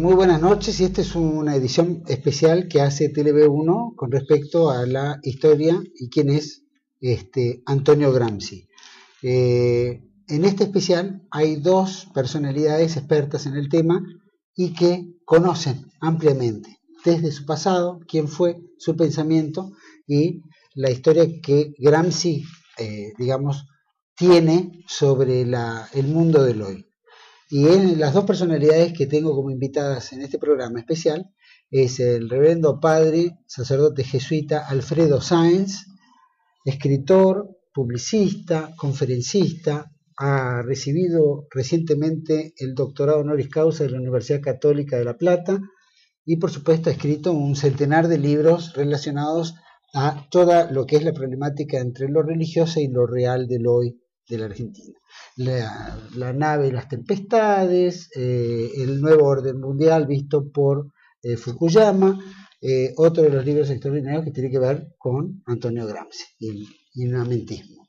Muy buenas noches y esta es una edición especial que hace TLB1 con respecto a la historia y quién es este, Antonio Gramsci. Eh, en este especial hay dos personalidades expertas en el tema y que conocen ampliamente desde su pasado quién fue su pensamiento y la historia que Gramsci, eh, digamos, tiene sobre el mundo del hoy. Y las dos personalidades que tengo como invitadas en este programa especial es el reverendo padre, sacerdote jesuita Alfredo Sáenz, escritor, publicista, conferencista, ha recibido recientemente el doctorado honoris causa de la Universidad Católica de La Plata y por supuesto ha escrito un centenar de libros relacionados a toda lo que es la problemática entre lo religioso y lo real del hoy de la Argentina la, nave y las tempestades, eh, el nuevo orden mundial visto por eh, Fukuyama, eh, otro de los libros extraordinarios que tiene que ver con Antonio Gramsci y el inamentismo.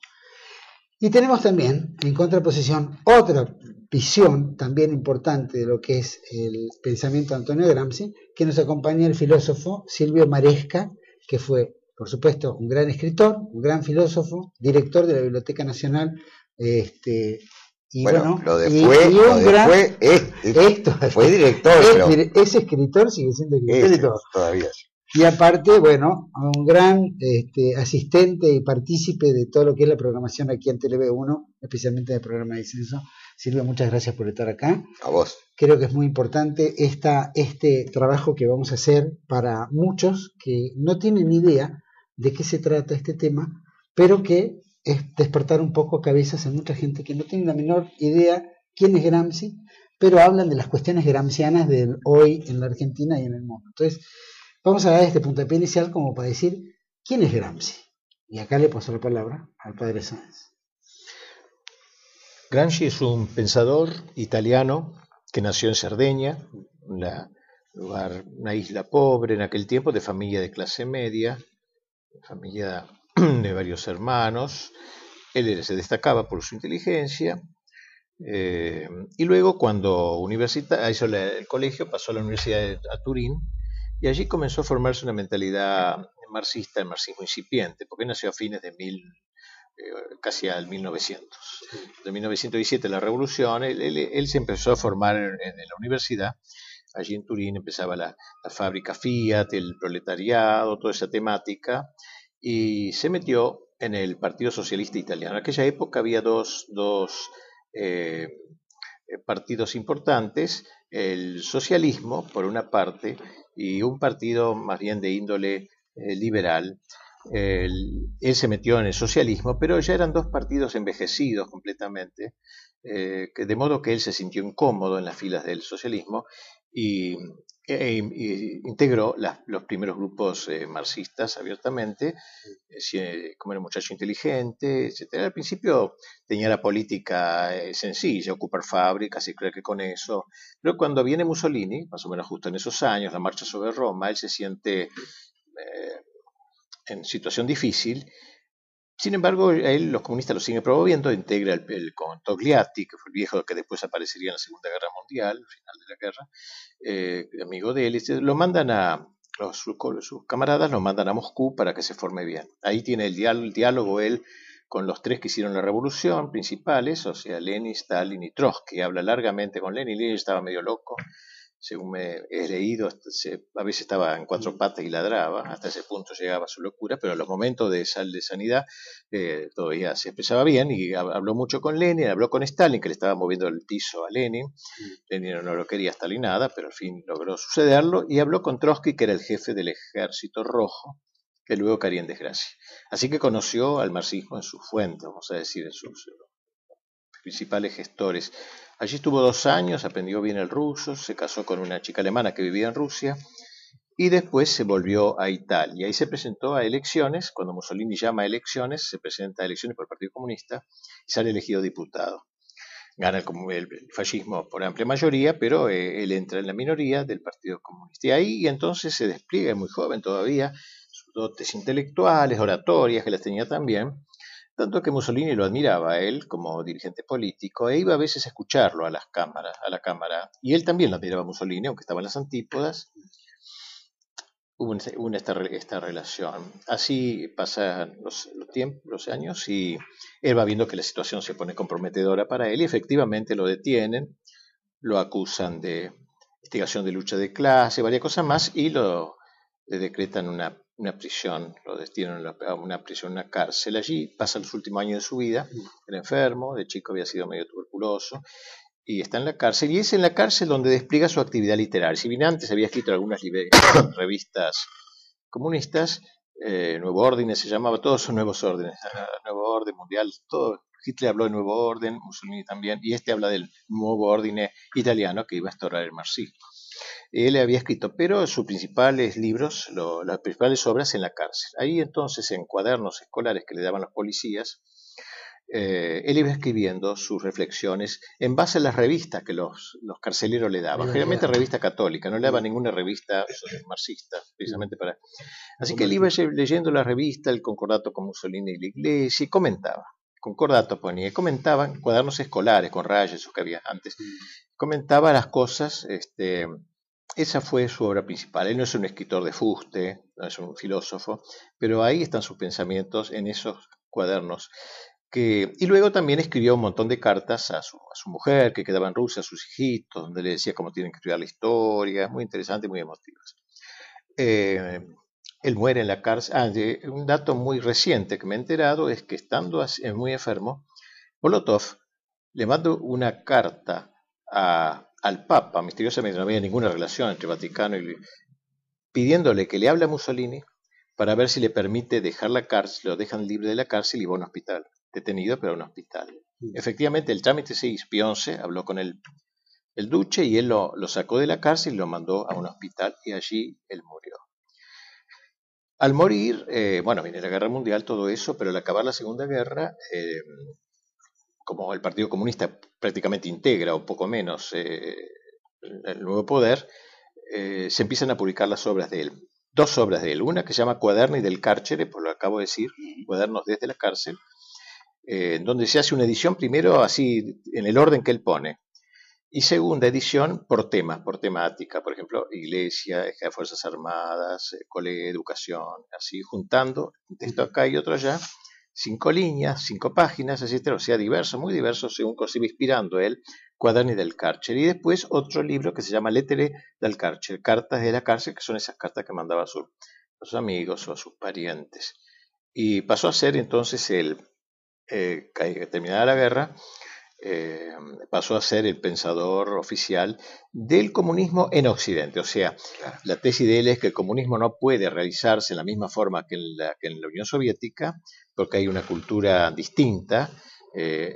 Y tenemos también, en contraposición, otra visión también importante de lo que es el pensamiento de Antonio Gramsci, que nos acompaña el filósofo Silvio Maresca, que fue, por supuesto, un gran escritor, un gran filósofo, director de la Biblioteca Nacional este, y bueno, lo de fue, fue, esto, fue director. Es, escritor, sigue siendo escritor Todavía. Y aparte, bueno, un gran este, asistente y partícipe de todo lo que es la programación aquí en TV1, especialmente del programa de Censo. Silvia, muchas gracias por estar acá. A vos. Creo que es muy importante esta, este trabajo que vamos a hacer para muchos que no tienen idea de qué se trata este tema, pero que es despertar un poco cabezas en mucha gente que no tiene la menor idea quién es Gramsci, pero hablan de las cuestiones gramscianas del hoy en la Argentina y en el mundo. Entonces, vamos a dar este puntapié inicial como para decir quién es Gramsci. Y acá le paso la palabra al padre Sáenz. Gramsci es un pensador italiano que nació en Cerdeña, una, una isla pobre en aquel tiempo, de familia de clase media, familia de varios hermanos. Él se destacaba por su inteligencia. Eh, y luego, cuando hizo el colegio, pasó a la Universidad de Turín y allí comenzó a formarse una mentalidad marxista, el marxismo incipiente, porque nació a fines de mil, eh, casi al 1900. De 1917 la revolución, él, se empezó a formar en, la universidad. Allí en Turín empezaba la, la, fábrica Fiat, el proletariado, toda esa temática y se metió en el Partido Socialista Italiano. En aquella época había dos, eh, partidos importantes, el socialismo, por una parte, y un partido más bien de índole eh, liberal. él se metió en el socialismo, pero ya eran dos partidos envejecidos completamente, eh, de modo que él se sintió incómodo en las filas del socialismo y e, integró los primeros grupos eh, marxistas abiertamente, eh, como era un muchacho inteligente, etc. Al principio tenía la política eh, sencilla, ocupar fábricas y creo que con eso, pero cuando viene Mussolini, más o menos justo en esos años, la marcha sobre Roma, él se siente en situación difícil sin embargo, él, los comunistas lo siguen promoviendo, integra el, con Togliatti, que fue el viejo que después aparecería en la Segunda Guerra Mundial, al final de la guerra, eh, amigo de él, lo mandan a, los, sus, camaradas lo mandan a Moscú para que se forme bien. Ahí tiene el, el diálogo él con los tres que hicieron la revolución principales, o sea, Lenin, Stalin y Trotsky. Habla largamente con Lenin, Lenin estaba medio loco, según me he leído, a veces estaba en cuatro patas y ladraba, hasta ese punto llegaba su locura, pero en los momentos de sal de sanidad eh, todavía se expresaba bien y habló mucho con Lenin, habló con Stalin, que le estaba moviendo el piso a Lenin, Lenin no lo quería Stalin nada, pero al fin logró sucederlo, y habló con Trotsky, que era el jefe del ejército rojo, que luego caería en desgracia. Así que conoció al marxismo en su fuente, vamos a decir, en sus principales gestores. Allí estuvo dos años, aprendió bien el ruso, se casó con una chica alemana que vivía en Rusia y después se volvió a Italia y se presentó a elecciones, cuando Mussolini llama a elecciones, se presenta a elecciones por el Partido Comunista y sale elegido diputado. Gana el, fascismo por amplia mayoría, pero eh, él entra en la minoría del Partido Comunista. Y ahí y entonces se despliega, muy joven todavía, sus dotes intelectuales, oratorias, que las tenía también, Tanto que Mussolini lo admiraba a él como dirigente político e iba a veces a escucharlo a las cámaras, a la cámara. Y él también lo admiraba a Mussolini, aunque estaba en las antípodas. Hubo, esta, relación. Así pasan los, tiempos, los años y él va viendo que la situación se pone comprometedora para él y efectivamente lo detienen, lo acusan de investigación de lucha de clase, varias cosas más y lo le decretan una una prisión, lo destinan a una prisión, una cárcel. Allí pasa los últimos años de su vida, era enfermo, de chico había sido medio tuberculoso, y está en la cárcel, y es en la cárcel donde despliega su actividad literaria. Si bien antes había escrito algunas revistas comunistas, eh, Nuevo Orden se llamaba, todos son nuevos órdenes, Nuevo Orden Mundial, todo. Hitler habló de Nuevo Orden, Mussolini también, y este habla del nuevo orden italiano que iba a instaurar el marxismo él había escrito, pero sus principales libros, las principales obras en la cárcel. Ahí entonces, en cuadernos escolares que le daban los policías, eh, él iba escribiendo sus reflexiones en base a las revistas que los, carceleros le daban, generalmente revista católica, no le daba ninguna revista marxista, precisamente para... Así que él iba leyendo la revista, el concordato con Mussolini y la iglesia, y comentaba. Concordato ponía, comentaba cuadernos escolares con rayas, eso que había antes, comentaba las cosas este, esa fue su obra principal. Él no es un escritor de fuste, no es un filósofo, pero ahí están sus pensamientos en esos cuadernos. Y luego también escribió un montón de cartas a su, mujer, que quedaba en Rusia, a sus hijitos, donde le decía cómo tienen que estudiar la historia, muy interesante, muy emotivas. Eh, él muere en la cárcel. Ah, un dato muy reciente que me he enterado es que estando muy enfermo, Molotov le mandó una carta a al Papa, misteriosamente no había ninguna relación entre Vaticano y pidiéndole que le hable a Mussolini para ver si le permite dejar la cárcel, lo dejan libre de la cárcel y va a un hospital, detenido pero a un hospital. Efectivamente, el trámite se hizo, Pionce habló con el, el duche y él lo, sacó de la cárcel y lo mandó a un hospital y allí él murió. Al morir, eh, bueno, viene la guerra mundial, todo eso, pero al acabar la Segunda Guerra, eh, como el Partido Comunista prácticamente integra o poco menos eh, el nuevo poder, eh, se empiezan a publicar las obras de él. Dos obras de él, una que se llama Cuaderni del Cárcere, por lo que acabo de decir, Cuadernos desde la cárcel, eh, donde se hace una edición primero así en el orden que él pone, y segunda edición por temas, por temática, por ejemplo, iglesia, Fuerzas Armadas, colegio, educación, así juntando un texto acá y otro allá, cinco líneas, cinco páginas, etcétera, o sea, diverso, muy diverso, según se iba inspirando él, Cuaderni del Cárcel. Y después otro libro que se llama Lettere del Cárcel, Cartas de la Cárcel, que son esas cartas que mandaba a, sus amigos o a sus parientes. Y pasó a ser entonces el, eh, terminada la guerra, eh, pasó a ser el pensador oficial del comunismo en Occidente. O sea, la tesis de él es que el comunismo no puede realizarse en la misma forma que en la, que en la Unión Soviética, porque hay una cultura distinta. Eh,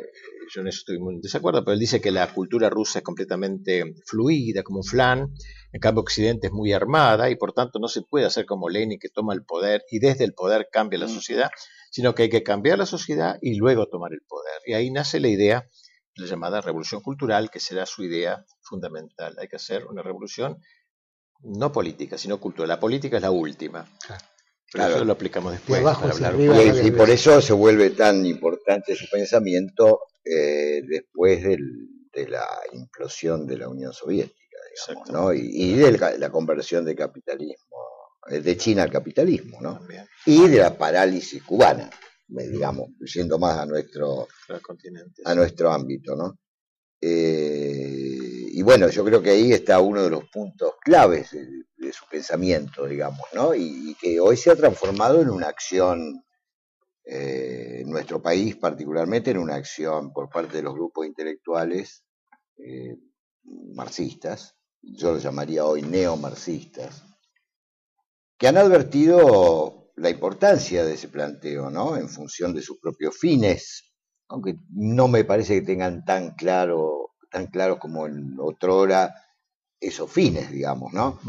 yo en eso estoy muy en desacuerdo, pero él dice que la cultura rusa es completamente fluida, como un flan, en cambio Occidente es muy armada y por tanto no se puede hacer como Lenin que toma el poder y desde el poder cambia la mm. sociedad, sino que hay que cambiar la sociedad y luego tomar el poder. Y ahí nace la idea la llamada revolución cultural, que será su idea fundamental. Hay que hacer una revolución no política, sino cultural. La política es la última. Pero eso lo aplicamos después para hablar. y, por eso se vuelve tan importante su pensamiento eh, después de la implosión de la Unión Soviética, digamos, ¿no? y, de la, conversión de capitalismo, eh, de China al capitalismo, ¿no? y de la parálisis cubana digamos, yendo más a nuestro, a nuestro ámbito, ¿no? Eh, y bueno, yo creo que ahí está uno de los puntos claves de, su pensamiento, digamos, ¿no? Y, que hoy se ha transformado en una acción, eh, en nuestro país particularmente, en una acción por parte de los grupos intelectuales eh, marxistas, yo lo llamaría hoy neomarxistas, que han advertido la importancia de ese planteo, ¿no? En función de sus propios fines, aunque no me parece que tengan tan claro, tan claro como en otrora esos fines, digamos, ¿no?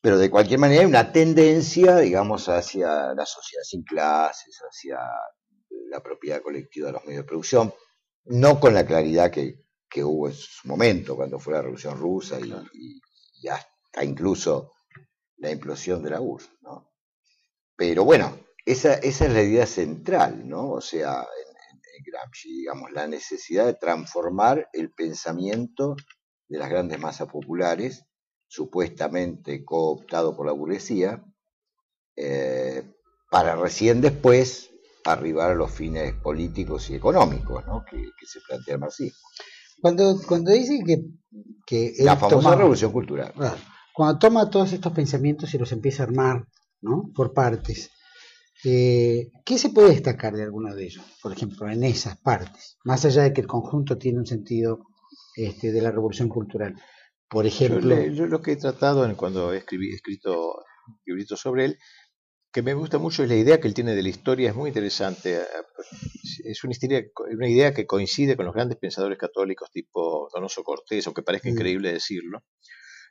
Pero de cualquier manera hay una tendencia, digamos, hacia la sociedad sin clases, hacia la propiedad colectiva de los medios de producción, no con la claridad que, hubo en su momento, cuando fue la Revolución Rusa y, y hasta incluso la implosión de la URSS, ¿no? Pero bueno, esa, esa es la idea central, ¿no? O sea, en, en Gramsci, digamos, la necesidad de transformar el pensamiento de las grandes masas populares, supuestamente cooptado por la burguesía, eh, para recién después arribar a los fines políticos y económicos ¿no? que, se plantea el marxismo. Cuando, cuando dice que, que la famosa revolución cultural. cuando toma todos estos pensamientos y los empieza a armar ¿no? por partes, eh, ¿qué se puede destacar de alguno de ellos? Por ejemplo, en esas partes, más allá de que el conjunto tiene un sentido este, de la revolución cultural. Por ejemplo. Yo, lo que he tratado en, cuando he escrito libritos sobre él que me gusta mucho es la idea que él tiene de la historia, es muy interesante. Eh, es una, una idea que coincide con los grandes pensadores católicos tipo Donoso Cortés, aunque parezca mm. increíble decirlo,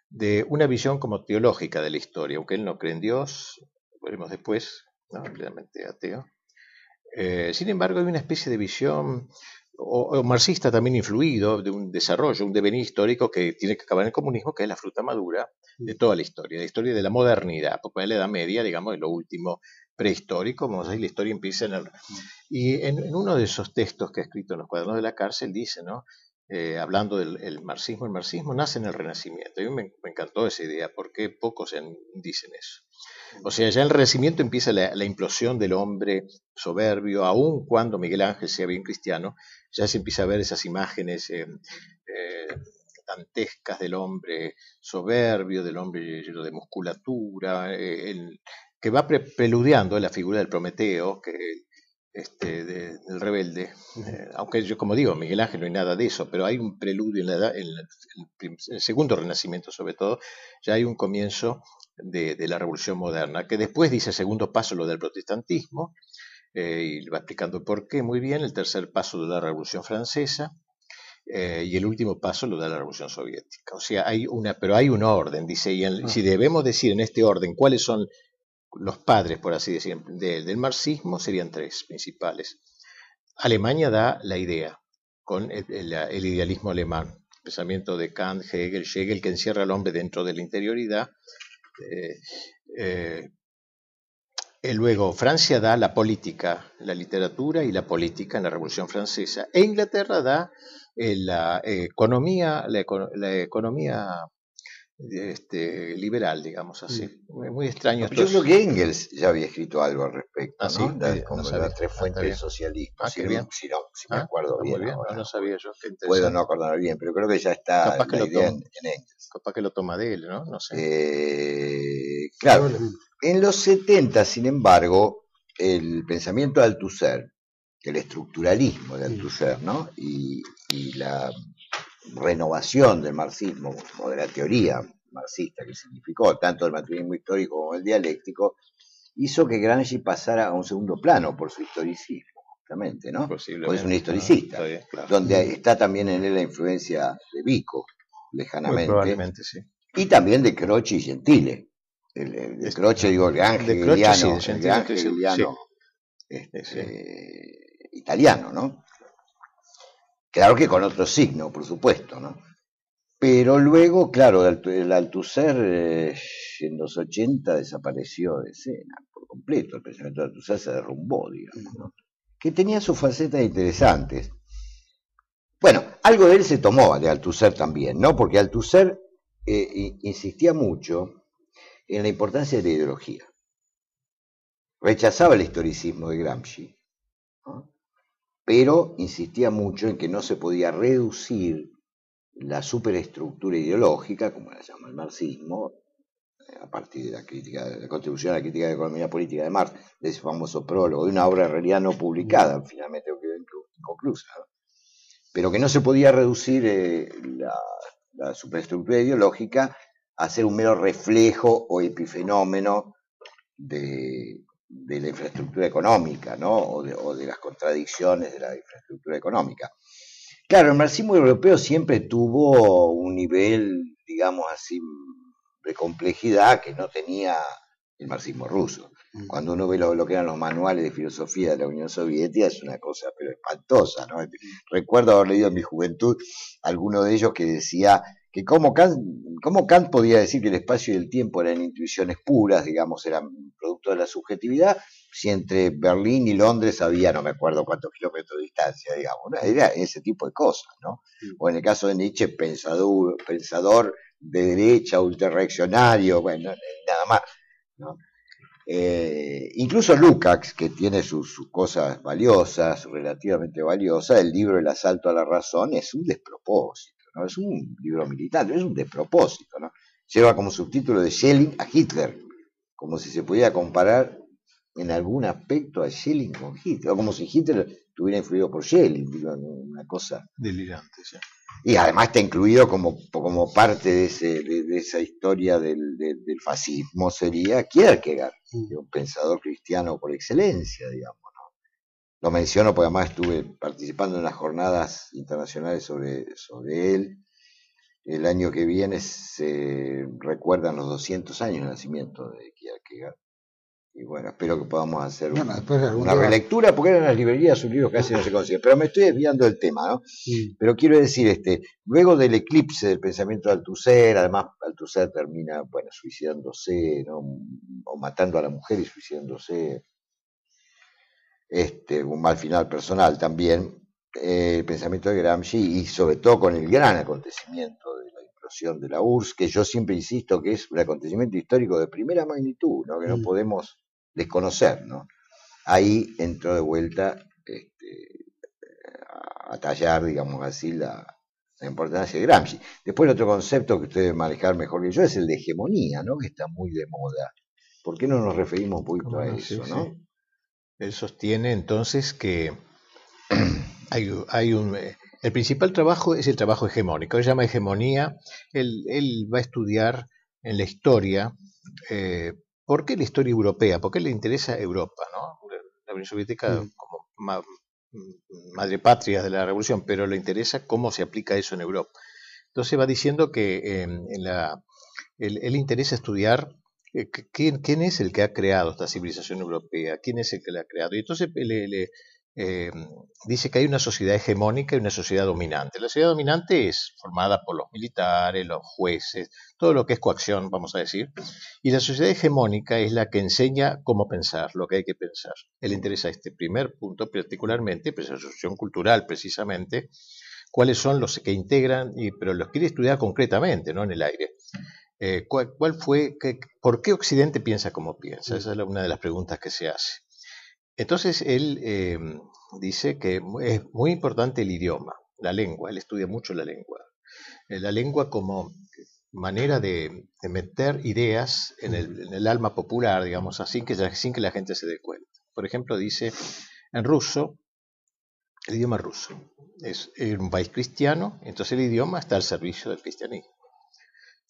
de una visión como teológica de la historia, aunque él no cree en Dios, veremos después, no, plenamente ateo. Eh, sin embargo, hay una especie de visión o, marxista también influido de un desarrollo, un devenir histórico que tiene que acabar en el comunismo, que es la fruta madura de mm. toda la historia, la historia de la modernidad, porque en la Edad Media, digamos, es lo último prehistórico, vamos a decir, la historia empieza en el... Y en, uno de esos textos que ha escrito en los cuadernos de la cárcel dice, ¿no? Eh, hablando del marxismo, el marxismo nace en el Renacimiento. A mí me, encantó esa idea, porque pocos dicen eso. O sea, ya en el Renacimiento empieza la, implosión del hombre soberbio, aun cuando Miguel Ángel sea bien cristiano, ya se empieza a ver esas imágenes eh, eh, dantescas del hombre soberbio, del hombre lleno de musculatura, eh, que va preludiando la figura del Prometeo, que este, del rebelde, aunque yo como digo, Miguel Ángel no hay nada de eso, pero hay un preludio en, la, en, el segundo renacimiento sobre todo, ya hay un comienzo de, la revolución moderna, que después dice segundo paso lo del protestantismo, eh, y va explicando por qué muy bien, el tercer paso de la revolución francesa, eh, y el último paso lo da la revolución soviética. O sea, hay una, pero hay un orden, dice, y ah. si debemos decir en este orden cuáles son los padres, por así decir, del marxismo, serían tres principales. Alemania da la idea, con el, el idealismo alemán, pensamiento de Kant, Hegel, Schegel, que encierra al hombre dentro de la interioridad, eh, eh, eh, luego, Francia da la política, la literatura y la política en la Revolución Francesa. E Inglaterra da la economía, la, economía este, liberal, digamos así. Mm. Muy extraño. Yo creo que Engels ya había escrito algo al respecto, ah, ¿no? como las tres ah, fuentes del socialismo. Ah, si, no, si, no, si me acuerdo bien. no, sabía yo. Puedo no acordarme bien, pero creo que ya está Capaz que lo toma, en, Engels. Capaz que lo toma de él, ¿no? No sé. Eh, claro, en los 70, sin embargo, el pensamiento de Althusser, el estructuralismo de Althusser, ¿no? Y, y la renovación del marxismo, o de la teoría marxista que significó tanto el materialismo histórico como el dialéctico, hizo que Gramsci pasara a un segundo plano por su historicismo, justamente, ¿no? Porque es un historicista, donde está también en él la influencia de Vico, lejanamente. probablemente, sí. Y también de Croce y Gentile. El, de Croce, digo, el ángel italiano, italiano, ¿no? Claro que con otro signo, por supuesto, ¿no? Pero luego, claro, el Althusser eh, en los 80 desapareció de escena por completo. El pensamiento de Althusser se derrumbó, digamos, ¿no? Que tenía sus facetas interesantes. Bueno, algo de él se tomó de Althusser también, ¿no? Porque Althusser eh, insistía mucho en la importancia de la ideología. Rechazaba el historicismo de Gramsci, ¿no? Pero insistía mucho en que no se podía reducir la superestructura ideológica, como la llama el marxismo, eh, a partir de la crítica, de la contribución a la crítica de la economía política de Marx, de ese famoso prólogo, de una obra en realidad no publicada, finalmente inconclusa, pero que no se podía reducir eh, la, superestructura ideológica a ser un mero reflejo o epifenómeno de, de la infraestructura económica, ¿no? O de, las contradicciones de la infraestructura económica. Claro, el marxismo europeo siempre tuvo un nivel, digamos así, de complejidad que no tenía el marxismo ruso. Mm. Cuando uno ve lo, que eran los manuales de filosofía de la Unión Soviética es una cosa pero espantosa, ¿no? Recuerdo haber leído en mi juventud alguno de ellos que decía que como Kant, Kant podía decir que el espacio y el tiempo eran intuiciones puras, digamos, eran producto de la subjetividad, si entre Berlín y Londres había no me acuerdo cuántos kilómetros de distancia, digamos, era ese tipo de cosas, ¿no? O en el caso de Nietzsche, pensador, pensador de derecha, ultrarreaccionario, bueno, nada más, ¿no? Eh, incluso Lukács, que tiene sus, cosas valiosas, relativamente valiosas, el libro El asalto a la razón es un despropósito, ¿no? Es un libro militar, es un despropósito, ¿no? Lleva como subtítulo de Schelling a Hitler, como si se pudiera comparar en algún aspecto a Schelling con Hitler, o como si Hitler estuviera influido por Schelling, digo, una cosa delirante. ¿sí? Y además está incluido como, como parte de, ese, de, esa historia del, del, fascismo, sería Kierkegaard, un pensador cristiano por excelencia, digamos. Lo menciono porque además estuve participando en las jornadas internacionales sobre, sobre él. El año que viene se recuerdan los 200 años de nacimiento de Kierkegaard. Y bueno, espero que podamos hacer una, relectura, porque eran las librerías sus libros casi no se consiguen. Pero me estoy desviando del tema, ¿no? Pero quiero decir, este, luego del eclipse del pensamiento de Althusser, además Althusser termina, bueno, suicidándose, ¿no? O matando a la mujer y suicidándose. Este, un mal final personal también. Eh, el pensamiento de Gramsci y sobre todo con el gran acontecimiento de la implosión de la URSS, que yo siempre insisto que es un acontecimiento histórico de primera magnitud, ¿no? que no podemos desconocer, ¿no? Ahí entró de vuelta este, a tallar, digamos así, la, importancia de Gramsci. Después otro concepto que ustedes manejar mejor que yo es el de hegemonía, ¿no? Que está muy de moda. ¿Por qué no nos referimos un poquito a eso, no? Él sostiene entonces que hay, hay, un... El principal trabajo es el trabajo hegemónico, él llama hegemonía, él, él va a estudiar en la historia eh, ¿Por qué la historia europea? ¿Por qué le interesa Europa? ¿no? La Unión Soviética mm. como madre patria de la revolución, pero le interesa cómo se aplica eso en Europa. Entonces va diciendo que em, en la, él, interesa estudiar eh, ¿quién, quién, es el que ha creado esta civilización europea, quién es el que la ha creado. Y entonces le, eh, dice que hay una sociedad hegemónica y una sociedad dominante. La sociedad dominante es formada por los militares, los jueces, todo lo que es coacción, vamos a decir, y la sociedad hegemónica es la que enseña cómo pensar, lo que hay que pensar. Él interesa este primer punto particularmente, pues la asociación cultural precisamente, cuáles son los que integran, y, pero los quiere estudiar concretamente, no en el aire. Eh, ¿cuál, fue, por qué Occidente piensa como piensa? Esa es una de las preguntas que se hace. Entonces él eh, dice que es muy importante el idioma, la lengua, él estudia mucho la lengua. Eh, la lengua como manera de, meter ideas en el, alma popular, digamos así, que, sin que la gente se dé cuenta. Por ejemplo, dice en ruso, el idioma ruso es un país cristiano, entonces el idioma está al servicio del cristianismo.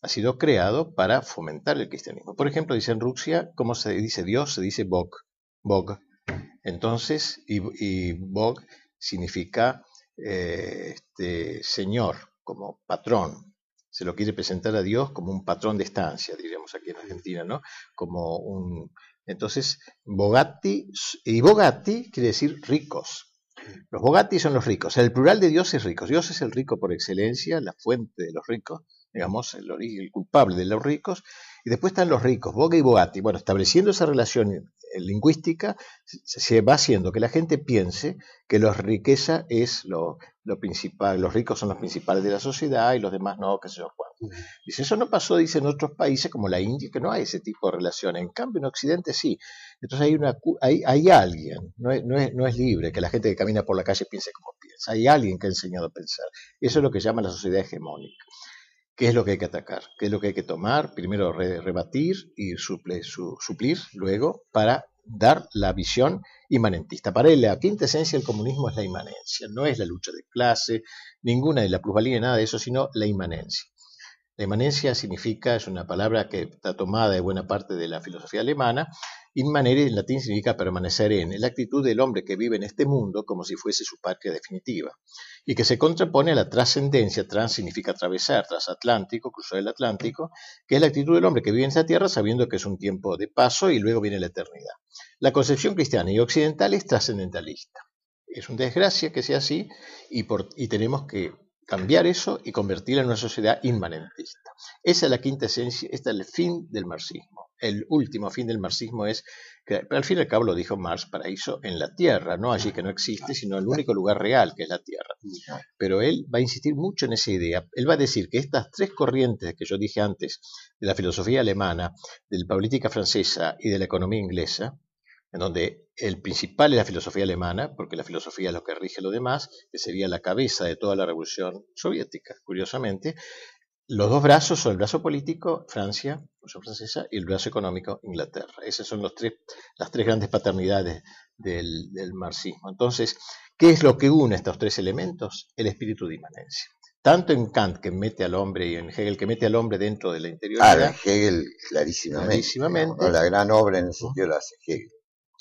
Ha sido creado para fomentar el cristianismo. Por ejemplo, dice en Rusia, ¿cómo se dice Dios? Se dice Bog. Bog entonces, y, Bog significa eh, este, señor, como patrón. Se lo quiere presentar a Dios como un patrón de estancia, diríamos aquí en Argentina, ¿no? Como un. Entonces, Bogatti, y Bogatti quiere decir ricos. Los Bogatti son los ricos. El plural de Dios es ricos. Dios es el rico por excelencia, la fuente de los ricos, digamos, el, el culpable de los ricos. Y después están los ricos, Boga y Bogatti. Bueno, estableciendo esa relación lingüística, se va haciendo que la gente piense que la riqueza es lo, principal, los ricos son los principales de la sociedad y los demás no, qué sé yo cuánto. Dice, eso no pasó, dice, en otros países como la India, que no hay ese tipo de relación. En cambio, en Occidente sí. Entonces hay, una, hay, hay alguien, no es, no, es, no es libre que la gente que camina por la calle piense como piensa. Hay alguien que ha enseñado a pensar. Eso es lo que llama la sociedad hegemónica. ¿Qué es lo que hay que atacar? ¿Qué es lo que hay que tomar? Primero rebatir y suplir luego para dar la visión inmanentista. Para él la quinta esencia del comunismo es la inmanencia, no es la lucha de clase, ninguna de la plusvalía, nada de eso, sino la inmanencia. La inmanencia significa, es una palabra que está tomada de buena parte de la filosofía alemana, inmanere en latín significa permanecer en, la actitud del hombre que vive en este mundo como si fuese su patria definitiva, y que se contrapone a la trascendencia, trans significa atravesar, transatlántico, cruzar el Atlántico, que es la actitud del hombre que vive en esta tierra sabiendo que es un tiempo de paso y luego viene la eternidad. La concepción cristiana y occidental es trascendentalista. Es una desgracia que sea así y tenemos que cambiar eso y convertirla en una sociedad inmanentista. Esa es la quinta esencia, este es el fin del marxismo. el último fin del marxismo es que, al fin y al cabo lo dijo Marx, paraíso en la tierra, no allí que no existe, sino el único lugar real que es la tierra. Pero él va a insistir mucho en esa idea. Él va a decir que estas tres corrientes que yo dije antes, de la filosofía alemana, de la política francesa y de la economía inglesa, en donde el principal es la filosofía alemana, porque la filosofía es lo que rige lo demás, que sería la cabeza de toda la revolución soviética, curiosamente, los dos brazos son el brazo político, Francia, Revolución Francesa, y el brazo económico, Inglaterra. Esas son los tres, las tres grandes paternidades del, marxismo. Entonces, ¿qué es lo que une estos tres elementos? El espíritu de inmanencia. Tanto en Kant, que mete al hombre, y en Hegel, que mete al hombre dentro de la interioridad. Ah, Hegel, clarísimamente. la gran obra en el sentido la hace Hegel.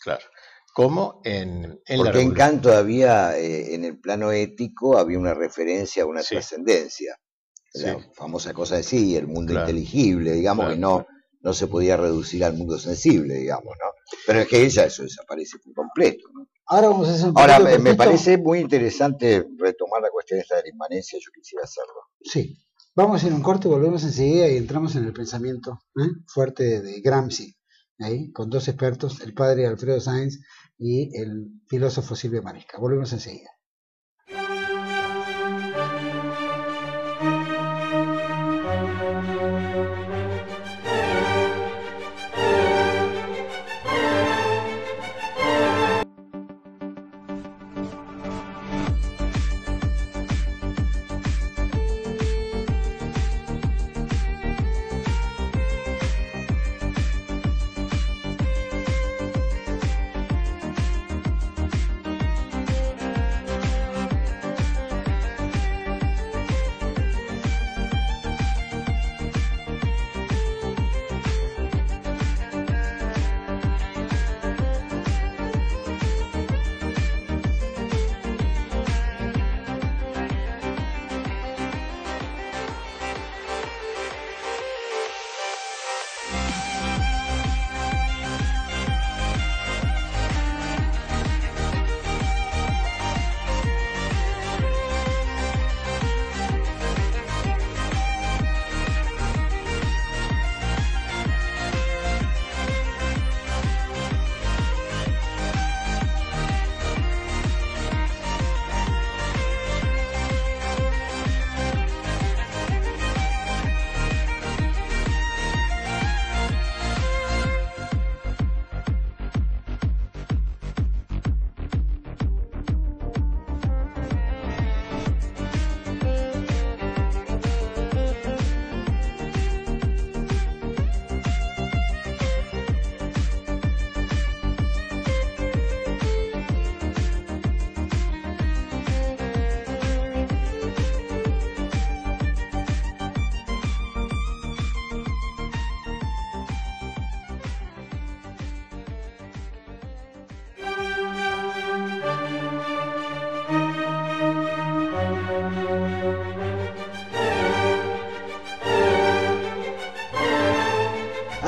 Claro. Como en, en Porque en Kant todavía, eh, en el plano ético, había una referencia a una trascendencia la famosa cosa de sí, el mundo inteligible, digamos, que no, no se podía reducir al mundo sensible, digamos, ¿no? Pero es que ella eso desaparece por completo, ¿no? Ahora vamos a hacer un Ahora, me, parece muy interesante retomar la cuestión esta de la inmanencia, yo quisiera hacerlo. Sí, vamos a hacer un corte, volvemos enseguida y entramos en el pensamiento ¿eh? fuerte de Gramsci, ahí, con dos expertos, el padre Alfredo Sáenz y el filósofo Silvio Marisca. Volvemos enseguida.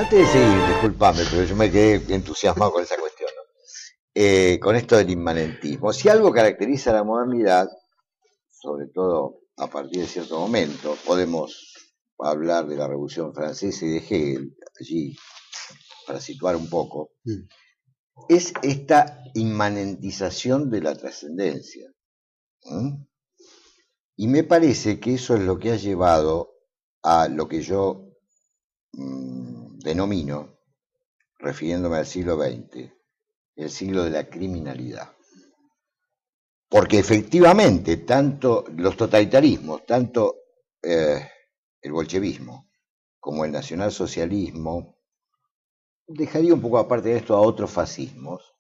Antes de seguir, disculpame, pero yo me quedé entusiasmado con esa cuestión, eh, con esto del inmanentismo. Si algo caracteriza a la modernidad, sobre todo a partir de cierto momento, podemos hablar de la Revolución Francesa y de Hegel, allí, para situar un poco, mm. es esta inmanentización de la trascendencia. Y me parece que eso es lo que ha llevado a lo que yo mm, denomino, refiriéndome al siglo XX, el siglo de la criminalidad. Porque efectivamente, tanto los totalitarismos, tanto eh, el bolchevismo como el nacionalsocialismo, dejaría un poco aparte de esto a otros fascismos,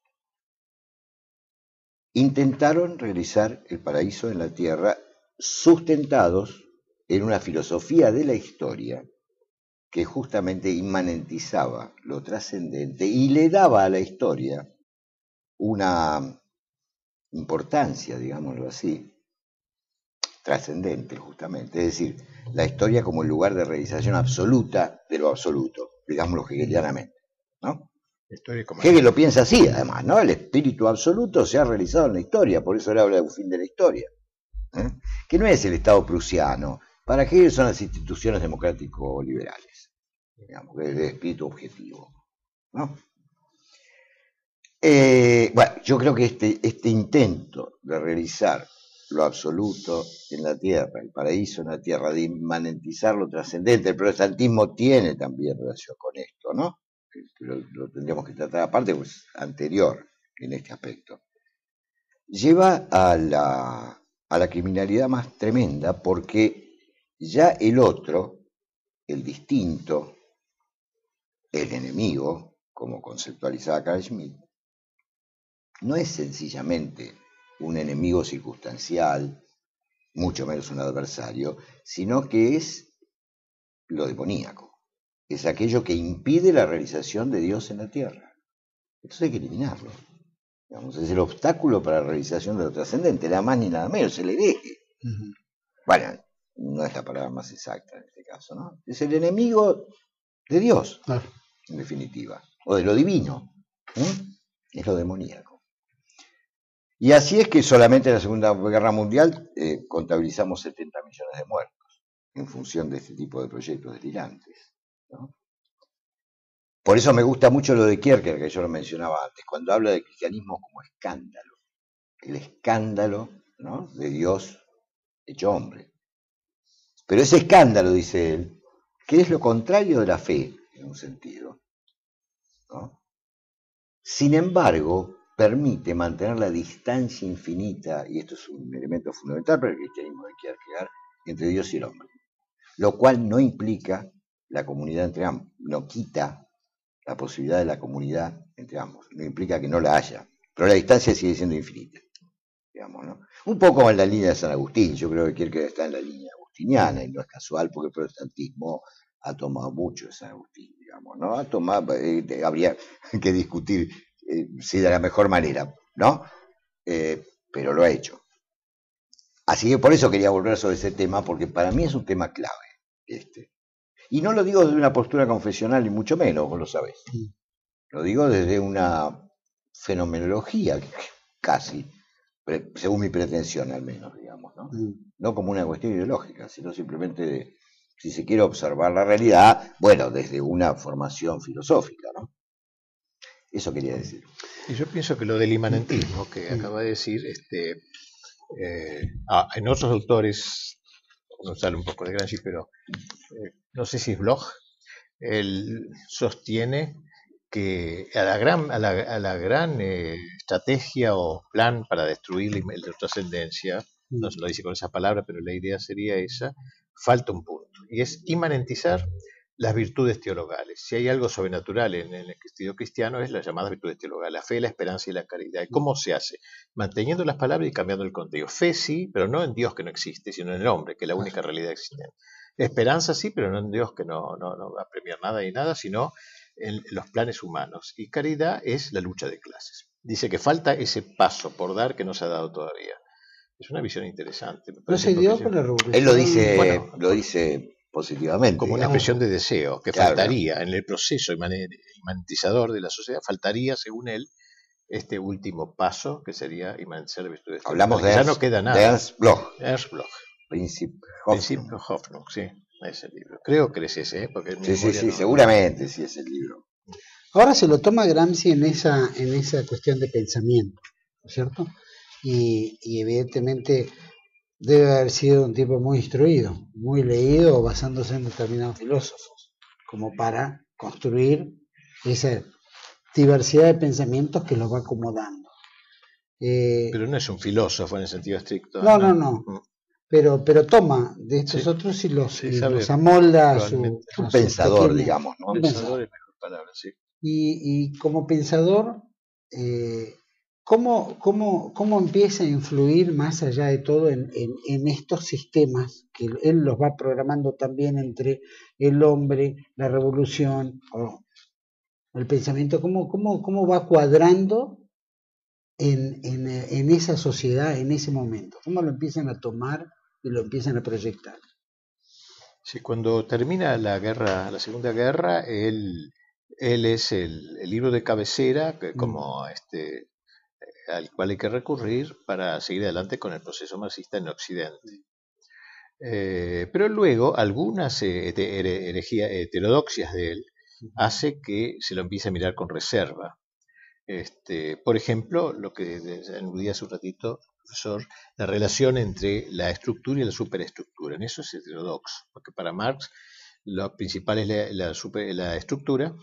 intentaron realizar el paraíso en la tierra sustentados en una filosofía de la historia que justamente inmanentizaba lo trascendente y le daba a la historia una importancia, digámoslo así, trascendente justamente, es decir, la historia como el lugar de realización absoluta de lo absoluto, digámoslo hegelianamente, ¿no? Hegel lo piensa así, además, ¿no? El espíritu absoluto se ha realizado en la historia, por eso él habla de un fin de la historia, ¿eh? que no es el Estado prusiano, para Hegel son las instituciones democrático-liberales. digamos, el espíritu objetivo. ¿no? Eh, bueno, yo creo que este, este intento de realizar lo absoluto en la tierra, el paraíso en la tierra, de inmanentizar lo trascendente, el protestantismo tiene también relación con esto, ¿no? Lo, tendríamos que tratar aparte, pues anterior en este aspecto. Lleva a la, a la criminalidad más tremenda porque ya el otro, el distinto, el enemigo, como conceptualizaba Carl Schmitt, no es sencillamente un enemigo circunstancial, mucho menos un adversario, sino que es lo demoníaco. Es aquello que impide la realización de Dios en la tierra. Entonces hay que eliminarlo. es el obstáculo para la realización de lo trascendente, nada más ni nada menos, el hereje. Bueno, no es la palabra más exacta en este caso, ¿no? Es el enemigo de Dios, en definitiva, o de lo divino. Es lo demoníaco. Y así es que solamente en la Segunda Guerra Mundial eh, contabilizamos 70 millones de muertos en función de este tipo de proyectos delirantes. Por eso me gusta mucho lo de Kierkegaard, que yo lo mencionaba antes, cuando habla de cristianismo como escándalo, el escándalo de Dios hecho hombre. Pero ese escándalo, dice él, que es lo contrario de la fe, en un sentido. Sin embargo, permite mantener la distancia infinita, y esto es un elemento fundamental para el cristianismo de Kierkegaard, entre Dios y el hombre. Lo cual no implica la comunidad entre ambos, no quita la posibilidad de la comunidad entre ambos, no implica que no la haya, pero la distancia sigue siendo infinita. Digamos, ¿no? Un poco en la línea de San Agustín, yo creo que Kierkegaard está en la línea agustiniana y no es casual porque el protestantismo ha tomado mucho de San Agustín, digamos, ¿no? Ha tomado, eh, habría que discutir eh, sí de la mejor manera, ¿no? Eh, pero lo ha hecho. Así que por eso quería volver sobre ese tema, porque para mí es un tema clave. Este. Y no lo digo desde una postura confesional, y mucho menos, vos lo sabés. Lo digo desde una fenomenología, casi, según mi pretensión al menos, digamos, ¿no? No como una cuestión ideológica, sino simplemente de, si se quiere observar la realidad, bueno, desde una formación filosófica, ¿no? Eso quería decir. Y yo pienso que lo del imanentismo que acaba de decir, este, eh, ah, en otros autores, no sale un poco de Gramsci, pero eh, no sé si es blog, él sostiene que a la gran, a la, gran eh, estrategia o plan para destruir la trascendencia, no se lo dice con esa palabra, pero la idea sería esa, falta un punto, y es imanentizar las virtudes teologales. Si hay algo sobrenatural en, el estilo cristiano es las llamadas virtudes teologales, la fe, la esperanza y la caridad. ¿Y cómo se hace? Manteniendo las palabras y cambiando el contenido. Fe sí, pero no en Dios que no existe, sino en el hombre, que es la única realidad existente. Esperanza sí, pero no en Dios que no, no, va a premiar nada y nada, sino en los planes humanos. Y caridad es la lucha de clases. Dice que falta ese paso por dar que no se ha dado todavía. Es una visión interesante. No se dio por la revolución. Él lo dice, lo dice positivamente. Como una expresión de deseo, que faltaría en el proceso imanentizador de la sociedad, faltaría, según él, este último paso que sería imanentizar virtudes. Hablamos de, ya no queda nada. Ernst Bloch. Ernst Bloch. Principio Hoffnung, sí, ese libro. Creo que es ese, ¿eh? porque sí, sí, sí, seguramente sí es el libro. Ahora se lo toma Gramsci en esa, en esa cuestión de pensamiento, ¿no es cierto? Y, y evidentemente debe haber sido un tipo muy instruido, muy leído, basándose en determinados filósofos, como para construir esa diversidad de pensamientos que los va acomodando. Eh, pero no es un filósofo en el sentido estricto. No, no, no. Mm. Pero, pero toma de estos otros y los, amolda a su, un pensador, digamos, ¿no? pensador es mejor palabra, sí. Y, y como pensador, eh, ¿Cómo, cómo, cómo empieza a influir más allá de todo en, estos sistemas que él los va programando también entre el hombre, la revolución, o el pensamiento? ¿Cómo, cómo, cómo va cuadrando en, en, esa sociedad en ese momento? ¿Cómo lo empiezan a tomar y lo empiezan a proyectar? Sí, cuando termina la guerra, la Segunda Guerra, él, él es el, libro de cabecera, que mm. como este al cual hay que recurrir para seguir adelante con el proceso marxista en Occidente. Eh, pero luego algunas eh, heterodoxias de él hace que se lo empiece a mirar con reserva. Este, por ejemplo, lo que aludía hace un ratito, profesor, la relación entre la estructura y la superestructura. En eso es heterodoxo, porque para Marx lo principal es la, la estructura,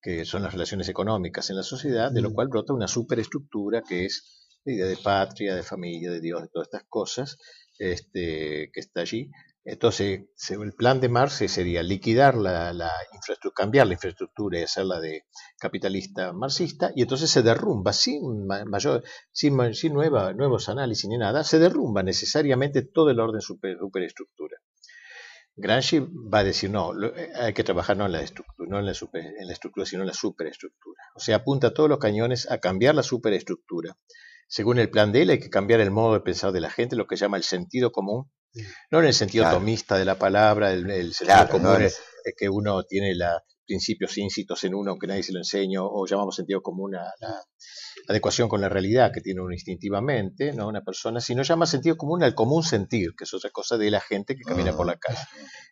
que son las relaciones económicas en la sociedad, de lo mm. cual brota una superestructura que es la idea de patria, de familia, de Dios, de todas estas cosas, este, que está allí. Entonces, el plan de Marx sería liquidar la, infraestructura, cambiar la infraestructura y hacerla de capitalista marxista, y entonces se derrumba sin mayor, sin, nueva, nuevos análisis ni nada, se derrumba necesariamente todo el orden super, superestructura. Gramsci va a decir, no, hay que trabajar no en la estructura, no en la, en la estructura, sino en la superestructura. O sea, apunta todos los cañones a cambiar la superestructura. Según el plan de él, hay que cambiar el modo de pensar de la gente, lo que llama el sentido común, no en el sentido tomista de la palabra, el, sentido común es... que uno tiene los principios íncitos en uno, aunque nadie se lo enseña, o llamamos sentido común a la adecuación con la realidad que tiene uno instintivamente, no una persona, sino llama sentido común al común sentir, que es otra cosa de la gente que camina por la calle.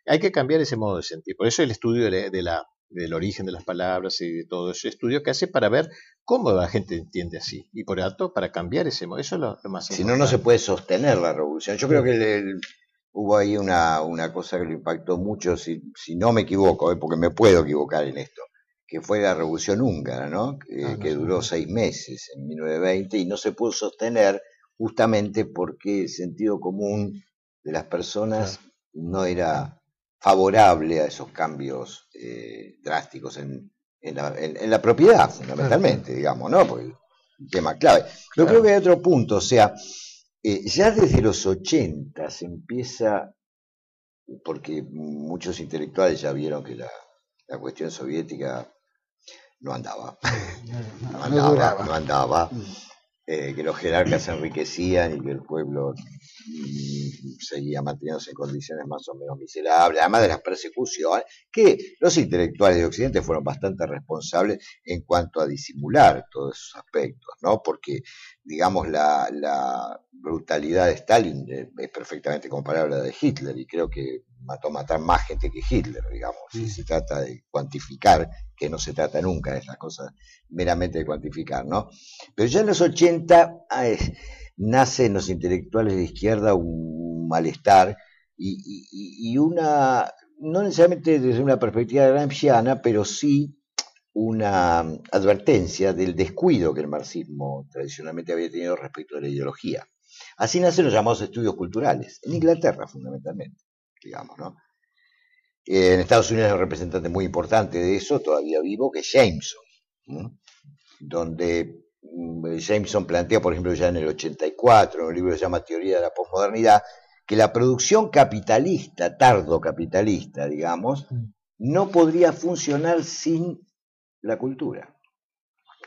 Hay que cambiar ese modo de sentir. Por eso el estudio de la del origen de las palabras y de todo ese estudio que hace para ver cómo la gente entiende así y por tanto para cambiar ese modo. Eso es lo, más importante. Si no, no se puede sostener la revolución. Yo creo que hubo ahí una, una, cosa que lo impactó mucho, si, si no me equivoco, ¿eh? porque me puedo equivocar en esto, que fue la revolución húngara, ¿no? que, ah, duró seis meses en 1920 y no se pudo sostener justamente porque el sentido común de las personas no era favorable a esos cambios eh, drásticos en, en, la, en, la, propiedad, fundamentalmente, digamos, ¿no? Porque un tema clave. Pero creo que hay otro punto, o sea, eh, ya desde los 80 se empieza, porque muchos intelectuales ya vieron que la, la cuestión soviética no andaba, no, andaba, no andaba. Mm. Eh, que los jerarcas se enriquecían y que el pueblo mm, seguía manteniéndose en condiciones más o menos miserables, además de las persecuciones, que los intelectuales de Occidente fueron bastante responsables en cuanto a disimular todos esos aspectos, ¿no? Porque, digamos, la, la brutalidad de Stalin es perfectamente comparable a la de Hitler y creo que mató a matar más gente que Hitler, digamos, si se trata de cuantificar, que no se trata nunca de esas cosas meramente de cuantificar, ¿no? Pero ya en los 80 nace en los intelectuales de izquierda un malestar y, una, no necesariamente desde una perspectiva gramsciana, pero sí una advertencia del descuido que el marxismo tradicionalmente había tenido respecto a la ideología. Así nacen los llamados estudios culturales, en Inglaterra fundamentalmente digamos, ¿no? En Estados Unidos hay un representante muy importante de eso, todavía vivo, que es Jameson, donde mm, Jameson plantea, por ejemplo, ya en el 84, en un libro que se llama Teoría de la Postmodernidad, que la producción capitalista, tardo capitalista, digamos, mm. no podría funcionar sin la cultura.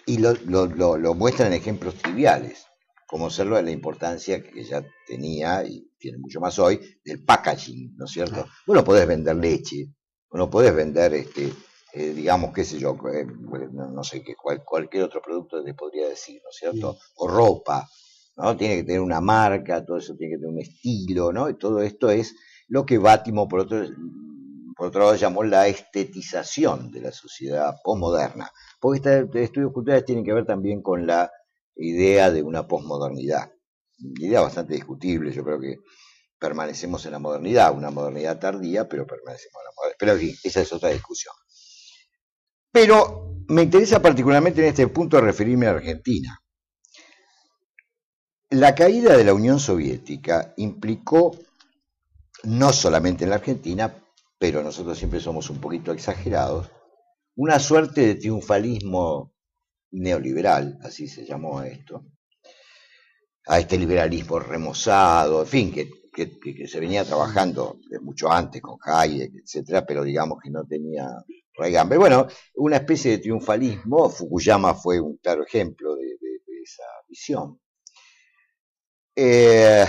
Y lo, lo, lo muestran en ejemplos triviales como serlo de la importancia que ya tenía y tiene mucho más hoy del packaging, ¿no es cierto? Bueno, podés vender leche, no podés vender, este, eh, digamos, qué sé yo, eh, no, sé qué, cualquier otro producto te podría decir, ¿no es cierto? O ropa, ¿no? Tiene que tener una marca, todo eso tiene que tener un estilo, ¿no? Y todo esto es lo que Bátimo, por otro, por otro lado, llamó la estetización de la sociedad postmoderna. Porque estos estudios culturales tienen que ver también con la idea de una posmodernidad. Idea bastante discutible, yo creo que permanecemos en la modernidad, una modernidad tardía, pero permanecemos en la modernidad. Pero aquí, esa es otra discusión. Pero me interesa particularmente en este punto referirme a Argentina. La caída de la Unión Soviética implicó, no solamente en la Argentina, pero nosotros siempre somos un poquito exagerados, una suerte de triunfalismo neoliberal, así se llamó a esto, a este liberalismo remozado, en fin, que, que, se venía trabajando mucho antes con Hayek, etcétera, pero digamos que no tenía raigambre. Bueno, una especie de triunfalismo, Fukuyama fue un claro ejemplo de, esa visión. Eh,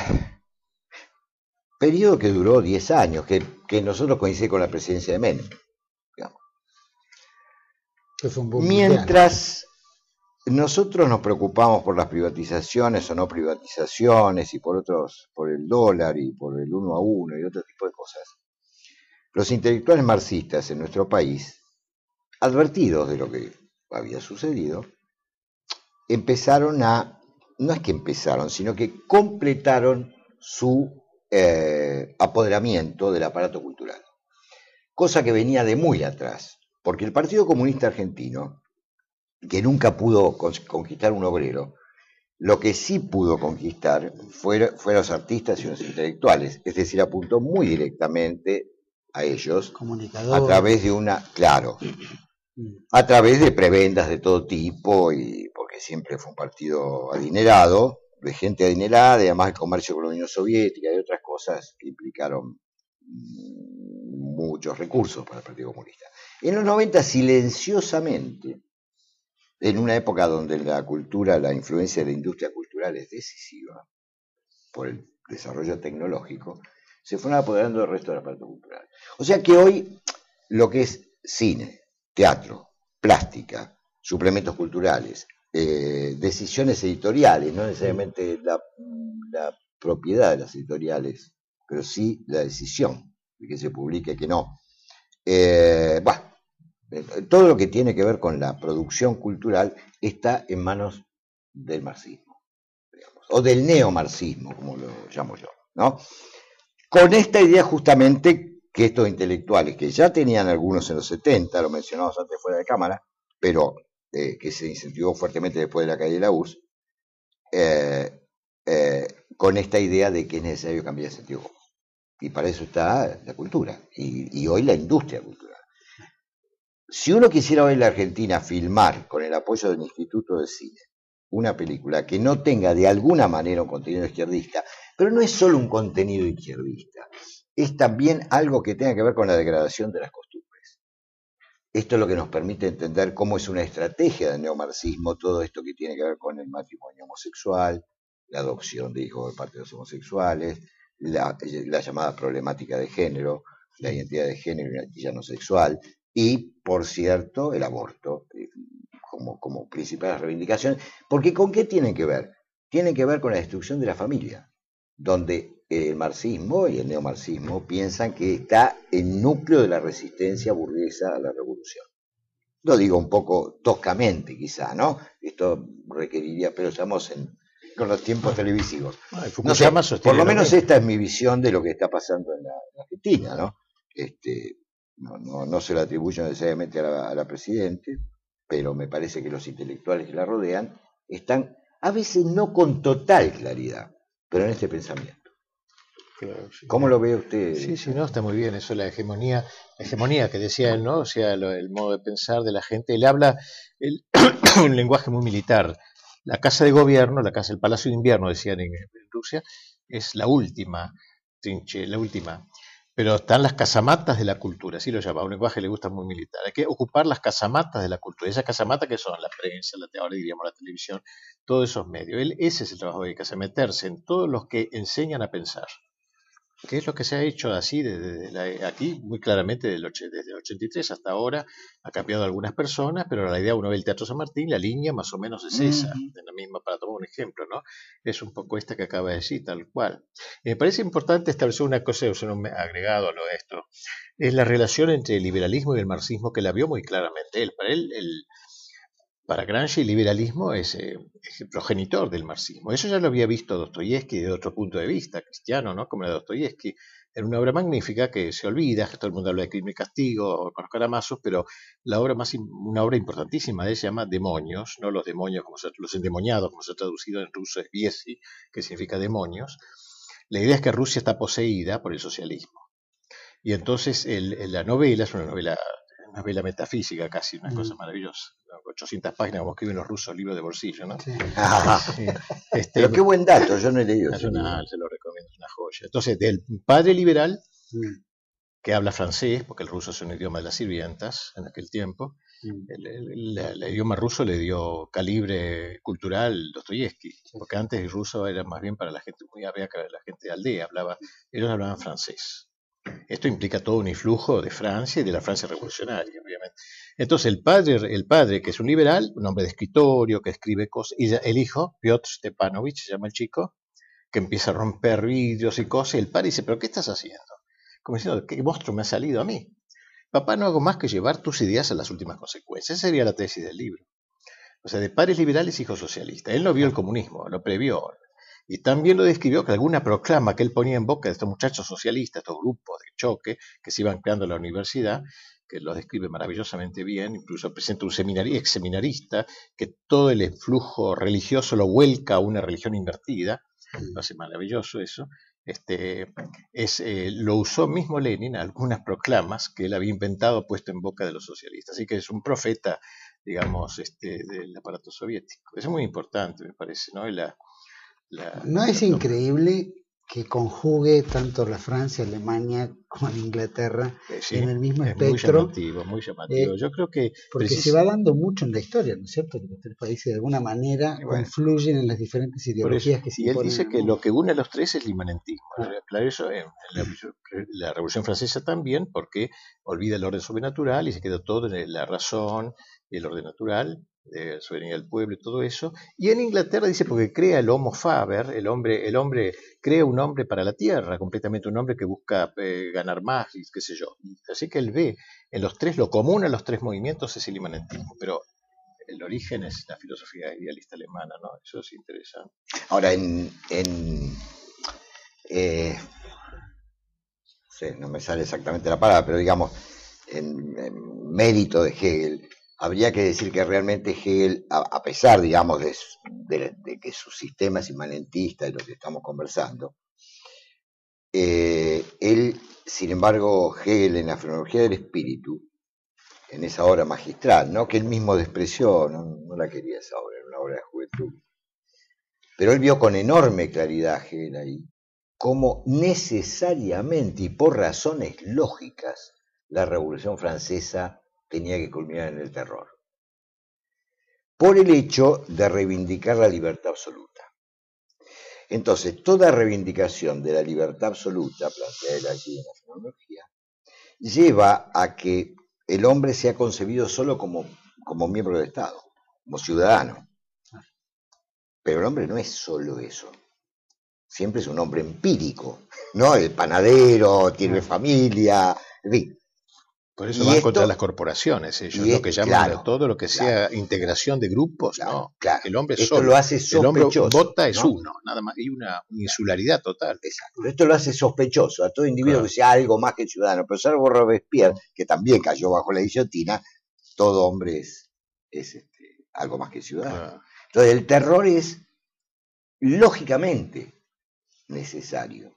periodo que duró 10 años, que, que nosotros coincide con la presidencia de Menem. Mientras nosotros nos preocupamos por las privatizaciones o no privatizaciones y por otros, por el dólar y por el uno a uno y otro tipo de cosas. Los intelectuales marxistas en nuestro país, advertidos de lo que había sucedido, empezaron a, no es que empezaron, sino que completaron su eh, apoderamiento del aparato cultural. Cosa que venía de muy atrás, porque el Partido Comunista Argentino, que nunca pudo conquistar un obrero, lo que sí pudo conquistar fueron, fueron los artistas y los intelectuales, es decir, apuntó muy directamente a ellos a través de una, claro, mm. a través de prebendas de todo tipo y porque siempre fue un partido adinerado, de gente adinerada, y además el comercio con la Unión Soviética y otras cosas que implicaron muchos recursos para el Partido Comunista. En los 90, silenciosamente, en una época donde la cultura, la influencia de la industria cultural es decisiva por el desarrollo tecnológico, se fueron apoderando del resto de la parte cultural. O sea que hoy lo que es cine, teatro, plástica, suplementos culturales, eh, decisiones editoriales, no necesariamente la, propiedad de las editoriales, pero sí la decisión de que se publique que no. Eh, bueno, todo lo que tiene que ver con la producción cultural está en manos del marxismo, o del neomarxismo, como lo llamo yo, ¿no? Con esta idea justamente que estos intelectuales, que ya tenían algunos en los 70, lo mencionamos antes fuera de cámara, pero eh, que se incentivó fuertemente después de la caída de la URSS, eh, eh, con esta idea de que es necesario cambiar el sentido. Y para eso está la cultura, y, hoy la industria cultural. Si uno quisiera hoy en la Argentina filmar con el apoyo del Instituto de Cine una película que no tenga de alguna manera un contenido izquierdista, pero no es solo un contenido izquierdista, es también algo que tenga que ver con la degradación de las costumbres. Esto es lo que nos permite entender cómo es una estrategia del neomarxismo todo esto que tiene que ver con el matrimonio homosexual, la adopción de hijos de parte de los homosexuales, la, llamada problemática de género, la identidad de género y la identidad no sexual, y, por cierto, el aborto eh, como, como principales reivindicaciones. Porque ¿con qué tienen que ver? Tienen que ver con la destrucción de la familia donde el marxismo y el neomarxismo piensan que está el núcleo de la resistencia burguesa a la revolución. Lo digo un poco toscamente, quizá, ¿no? Esto requeriría, pero estamos en, con los tiempos televisivos. por lo menos esta es mi visión de lo que está pasando en la, Argentina, ¿no? Este, no, no, se lo atribuyo necesariamente a la, a la Presidente, pero me parece que los intelectuales que la rodean están a veces no con total claridad, pero en este pensamiento. ¿Cómo lo ve usted? Sí, sí, no, está muy bien. Eso, la hegemonía, la hegemonía que decía él, ¿no? O sea, el modo de pensar de la gente. Él habla un lenguaje muy militar. La casa de gobierno, la casa, el palacio de invierno, decían en, Rusia, es la última, trinche, la última pero están las casamatas de la cultura, así lo llama, un lenguaje que le gusta muy militar. Hay que ocupar las casamatas de la cultura. Esas casamatas que son la prensa, la, ahora diríamos la televisión, todos esos medios. Él, ese es el trabajo que hay que meterse en todos los que enseñan a pensar. ¿Qué es lo que se ha hecho así desde, aquí? Muy claramente desde el 83 hasta ahora ha cambiado algunas personas, pero la idea, uno ve el Teatro San Martín, la línea más o menos es esa, la misma, para tomar un ejemplo, ¿no? Es un poco esta que acaba de decir, tal cual. me parece importante establecer una cosa, un agregado a lo de esto, es la relación entre el liberalismo y el marxismo que la vio muy claramente él. Para él, el, para Gramsci el liberalismo es, eh, es, el progenitor del marxismo. Eso ya lo había visto Dostoyevsky de otro punto de vista, cristiano, ¿no? Como era Dostoyevsky. Era una obra magnífica que se olvida, que todo el mundo habla de crimen y castigo, con los caramazos, pero la obra más, una obra importantísima de él se llama Demonios, no los demonios, como se, los endemoniados, como se ha traducido en ruso es Biesi, que significa demonios. La idea es que Rusia está poseída por el socialismo. Y entonces la novela es una novela una novela metafísica casi, una cosa mm. maravillosa. 800 páginas como escriben los rusos, libros de bolsillo, ¿no? Este, Pero qué buen dato, yo no he leído. se lo recomiendo, es una joya. Entonces, del padre liberal, mm. que habla francés, porque el ruso es un idioma de las sirvientas en aquel tiempo, mm. el, idioma ruso le dio calibre cultural Dostoyevsky, porque antes el ruso era más bien para la gente muy abeaca, la gente de aldea, hablaba, ellos hablaban francés. Esto implica todo un influjo de Francia y de la Francia revolucionaria, obviamente. Entonces el padre, el padre que es un liberal, un hombre de escritorio, que escribe cosas, y el hijo, Piotr Stepanovich, se llama el chico, que empieza a romper vidrios y cosas, y el padre dice, pero ¿qué estás haciendo? Como diciendo, ¿qué monstruo me ha salido a mí? Papá, no hago más que llevar tus ideas a las últimas consecuencias. Esa sería la tesis del libro. O sea, de padres liberales, hijos socialistas. Él no vio el comunismo, lo previó. Y también lo describió que alguna proclama que él ponía en boca de estos muchachos socialistas, estos grupos de choque que se iban creando en la universidad, que lo describe maravillosamente bien, incluso presenta un seminario, ex seminarista, que todo el flujo religioso lo vuelca a una religión invertida, lo hace maravilloso eso, este, es, eh, lo usó mismo Lenin algunas proclamas que él había inventado, puesto en boca de los socialistas. Así que es un profeta, digamos, este, del aparato soviético. Eso es muy importante, me parece, ¿no? ¿No es increíble que conjugue tanto la Francia, Alemania como la Inglaterra eh, en el mismo espectro. Muy llamativo, muy llamativo. Eh, Yo creo que porque se va dando mucho en la historia, ¿no es cierto? Que los tres países de alguna manera confluyen en las diferentes ideologías que se Y él dice que lo que une a los tres es el inmanentismo. Ah. Claro, eso en la, Revolución Francesa también, porque olvida el orden sobrenatural y se queda todo en la razón y el orden natural de soberanía del pueblo y todo eso. Y en Inglaterra dice porque crea el Homo Faber, el hombre, el hombre crea un hombre para la tierra, completamente un hombre que busca eh, ganar más y qué sé yo. Así que él ve en los tres, lo común a los tres movimientos es el imanentismo, pero el origen es la filosofía idealista alemana, ¿no? Eso es interesante. Ahora, en, eh, no me sale exactamente la palabra, pero digamos, en mérito de Hegel, habría que decir que realmente Hegel, a, pesar, digamos, de, que su sistema es inmanentista, de lo que estamos conversando, eh, él, sin embargo, Hegel en la fenomenología del espíritu, en esa obra magistral, ¿no? que él mismo despreció, no, la quería esa obra, era una obra de juventud, pero él vio con enorme claridad Hegel ahí, cómo necesariamente y por razones lógicas la Revolución Francesa tenía que culminar en el terror, por el hecho de reivindicar la libertad absoluta. Entonces, toda reivindicación de la libertad absoluta, planteada allí en la fenomenología, lleva a que el hombre sea concebido solo como, como miembro del Estado, como ciudadano. Pero el hombre no es solo eso. Siempre es un hombre empírico, ¿no? El panadero, tiene familia, en fin, por eso van contra las corporaciones, ellos lo que llaman a todo lo que sea integración de grupos, no, el hombre esto lo hace sospechoso. El vota es uno, nada más, y una, insularidad total. Exacto. Esto lo hace sospechoso a todo individuo que sea algo más que ciudadano, pero salvo Robespierre, que también cayó bajo la guillotina, todo hombre es, este, algo más que ciudadano. Entonces el terror es lógicamente necesario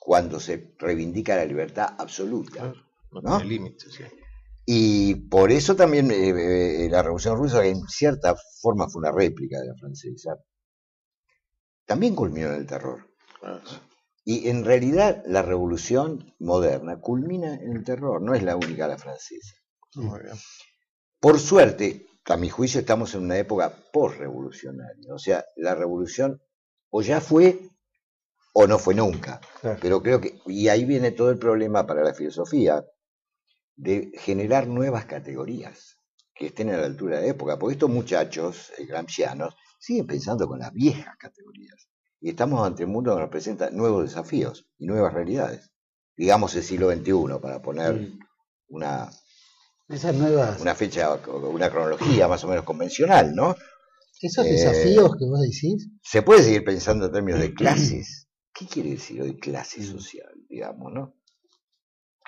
cuando se reivindica la libertad absoluta. No, Y por eso también eh, eh, la Revolución Rusa, que en cierta forma fue una réplica de la francesa, también culminó en el terror. Ah, y en realidad la revolución moderna culmina en el terror, no es la única la francesa. Por suerte, a mi juicio estamos en una época post-revolucionaria, o sea, la revolución o ya fue o no fue nunca. Pero creo que, y ahí viene todo el problema para la filosofía, de generar nuevas categorías que estén a la altura de la época, porque estos muchachos eh, gramscianos siguen pensando con las viejas categorías. Y estamos ante un mundo que nos presenta nuevos desafíos y nuevas realidades. Digamos el siglo XXI, para poner una, Esas nuevas... una fecha, una cronología más o menos convencional, ¿no? Esos desafíos eh, que vos decís. Se puede seguir pensando en términos de clases. ¿Qué quiere decir hoy clase social, digamos, no?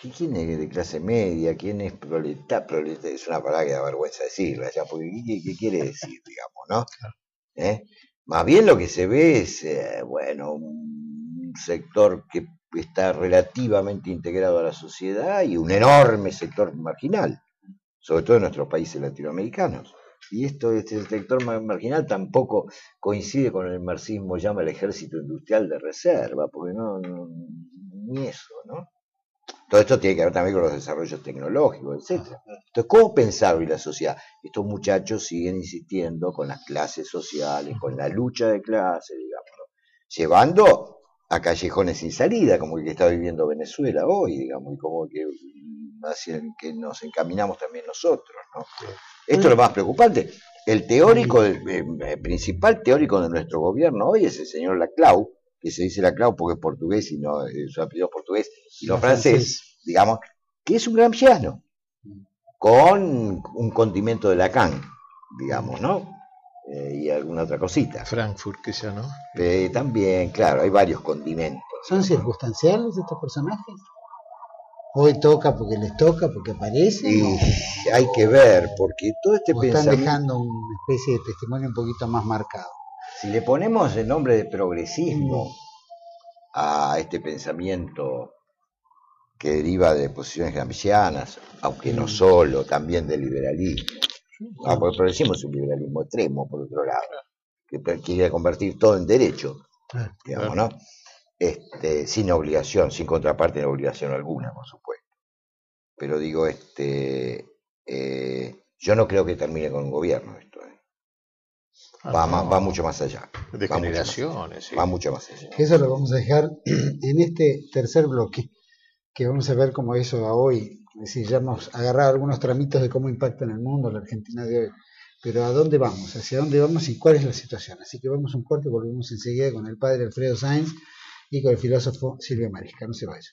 ¿Quién es de clase media? ¿Quién es proletario? es una palabra que da vergüenza decirla ya, porque ¿qué, quiere decir, digamos, no? ¿Eh? Más bien lo que se ve es, eh, bueno, un sector que está relativamente integrado a la sociedad y un enorme sector marginal, sobre todo en nuestros países latinoamericanos. Y esto, este sector marginal tampoco coincide con el marxismo llama el ejército industrial de reserva, porque no ni eso, ¿no? Todo esto tiene que ver también con los desarrollos tecnológicos, etc. Entonces, ¿cómo pensar hoy la sociedad? Estos muchachos siguen insistiendo con las clases sociales, con la lucha de clases, digamos, llevando a callejones sin salida, como el que está viviendo Venezuela hoy, digamos, y como que hacia el que nos encaminamos también nosotros, ¿no? Esto es lo más preocupante. El teórico, el, eh, principal teórico de nuestro gobierno hoy es el señor Laclau, que se dice Laclau porque es portugués y no, eh, su apellido portugués y no francés, digamos, que es un gramsciano, con un condimento de Lacan, digamos, ¿no? Eh, y alguna otra cosita. Frankfurt, quizá, ¿no? Eh, también, claro, hay varios condimentos. ¿Son circunstanciales estos personajes? Hoy toca porque les toca, porque aparece. Y hay que ver, porque todo este o están dejando una especie de testimonio un poquito más marcado. Si le ponemos el nombre de progresismo mm. a este pensamiento que deriva de posiciones gramscianas, aunque no mm. solo, también del liberalismo, Ah, porque decimos un liberalismo extremo, por otro lado, que quiere convertir todo en derecho, digamos, ¿no? Este, sin obligación, sin contraparte de obligación alguna, por supuesto. Pero digo, este, eh, yo no creo que termine con un gobierno esto. ¿eh? Ah, va, va, mucho más allá. De generaciones. Va mucho más allá. Eso lo vamos a dejar en este tercer bloque, que vamos a ver cómo eso va hoy es decir, ya hemos agarrado algunos tramitos de cómo impacta en el mundo la Argentina de hoy. Pero ¿a dónde vamos? ¿Hacia dónde vamos y cuál es la situación? Así que vamos un corte y volvemos enseguida con el padre Alfredo Sainz y con el filósofo Silvio Marisca. No se vaya.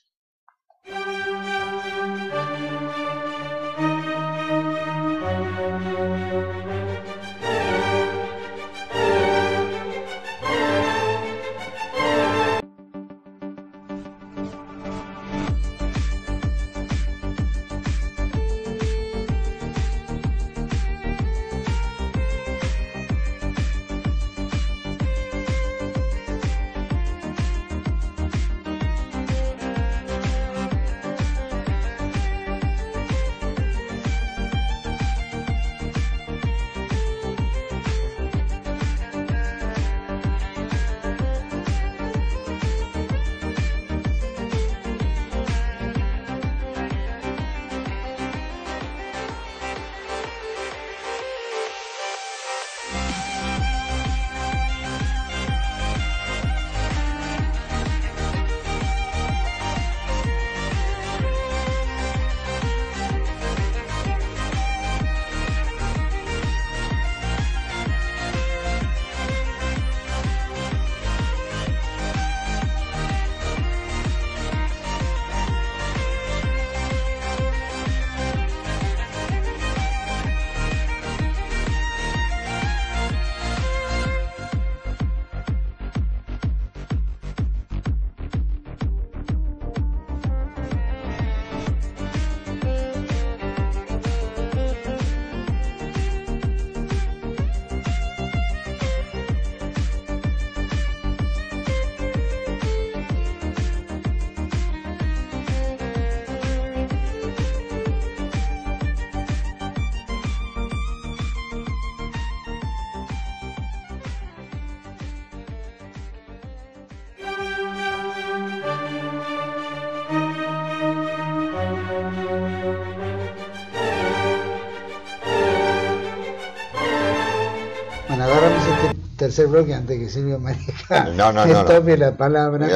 Tercer bloque antes que Silvio María no, no, no, tome la palabra.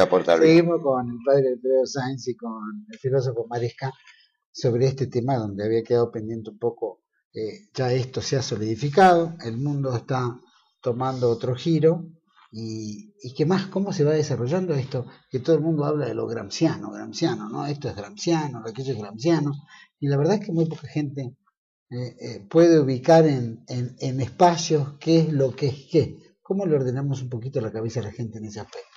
Seguimos con el padre Pedro Sainz y con el filósofo Maresca sobre este tema donde había quedado pendiente un poco. Eh, ya esto se ha solidificado, el mundo está tomando otro giro y, y qué más, cómo se va desarrollando esto, que todo el mundo habla de lo gramsciano, gramsciano, ¿no? Esto es gramsciano, aquello es gramsciano, y la verdad es que muy poca gente eh, eh, puede ubicar en, en, en espacios qué es lo que es qué. ¿Cómo le ordenamos un poquito la cabeza a la gente en ese aspecto?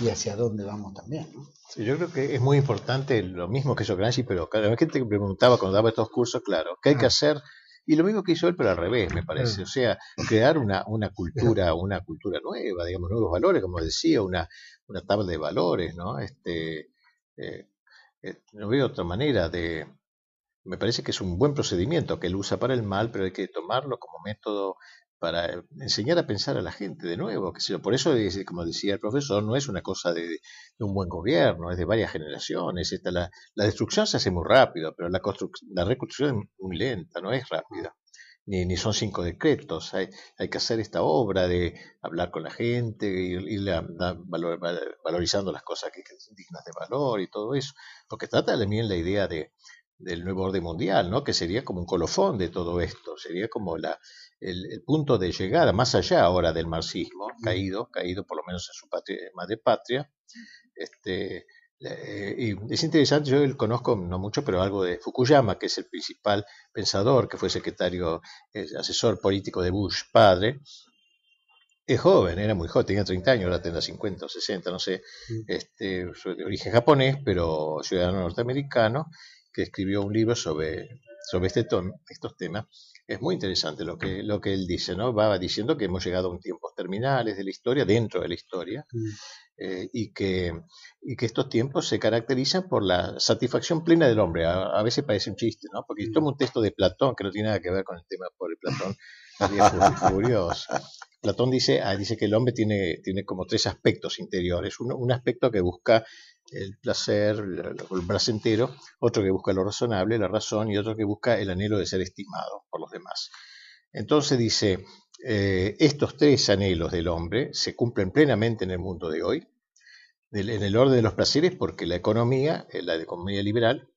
Y hacia dónde vamos también, ¿no? yo creo que es muy importante lo mismo que hizo Gramsci, pero cada gente que preguntaba cuando daba estos cursos, claro, ¿qué hay que ah. hacer? Y lo mismo que hizo él, pero al revés, me parece. O sea, crear una, una cultura, una cultura nueva, digamos, nuevos valores, como decía, una, una tabla de valores, ¿no? Este, eh, eh, no veo otra manera de. Me parece que es un buen procedimiento que él usa para el mal, pero hay que tomarlo como método para enseñar a pensar a la gente de nuevo. Que por eso, como decía el profesor, no es una cosa de, un buen gobierno, es de varias generaciones. Esta, la, la, destrucción se hace muy rápido, pero la, la reconstrucción es muy lenta, no es rápida. ni, ni son cinco decretos. Hay, hay, que hacer esta obra de hablar con la gente, ir, valor, valorizando las cosas que, son dignas de valor y todo eso. Porque trata también la idea de, del nuevo orden mundial, ¿no? que sería como un colofón de todo esto, sería como la, el, punto de llegada, más allá ahora del marxismo, caído, caído por lo menos en su patria, madre patria. Este, eh, y es interesante, yo conozco no mucho, pero algo de Fukuyama, que es el principal pensador, que fue secretario, asesor político de Bush padre. Es joven, era muy joven, tenía 30 años, ahora tendrá 50 o 60, no sé. Este, de origen japonés, pero ciudadano norteamericano, que escribió un libro sobre, sobre este estos temas. Es muy interesante lo que, lo que él dice, ¿no? Va diciendo que hemos llegado a un tiempos terminales de la historia, dentro de la historia, mm. eh, y, que, y que estos tiempos se caracterizan por la satisfacción plena del hombre. A, veces parece un chiste, ¿no? Porque mm. tomo un texto de Platón, que no tiene nada que ver con el tema por el Platón, furioso. Platón dice, ah, dice que el hombre tiene, tiene como tres aspectos interiores. Uno, un aspecto que busca el placer, el placentero, otro que busca lo razonable, la razón, y otro que busca el anhelo de ser estimado por los demás. Entonces dice, eh, estos tres anhelos del hombre se cumplen plenamente en el mundo de hoy, en el orden de los placeres, porque la economía, eh, la economía liberal,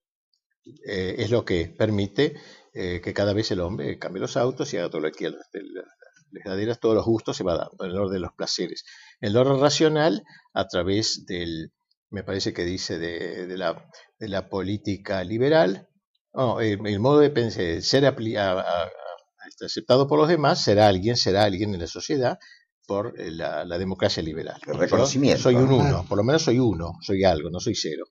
eh, es lo que permite que cada vez el hombre cambie los autos y haga todo lo que quiera. Les todos los gustos se va dando en el orden de los placeres. En el orden racional, a través del, me parece que dice de, la, de la, política liberal, el, modo de pensar, ser este, aceptado por los demás, será alguien, será alguien en la sociedad por eh, la, democracia liberal. El reconocimiento. soy un uno, por lo menos soy uno, soy algo, no soy cero.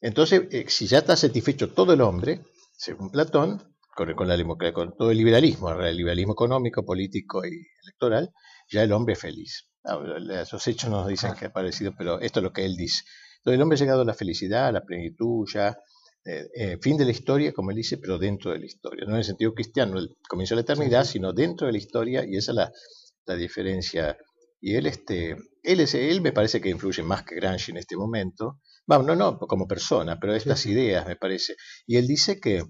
Entonces, eh, si ya está satisfecho todo el hombre, según Platón, con, con, la, con todo el liberalismo, el liberalismo económico, político y electoral, ya el hombre es feliz. Esos hechos nos dicen que ha parecido, pero esto es lo que él dice. Entonces el hombre ha llegado a la felicidad, a la plenitud, ya, eh, eh, fin de la historia, como él dice, pero dentro de la historia. No en el sentido cristiano, el comienzo de la eternidad, sino dentro de la historia, y esa es la, la diferencia. Y él, este, él, es, él me parece que influye más que Gramsci en este momento. Vamos, no, no como persona, pero estas ideas, me parece. Y él dice que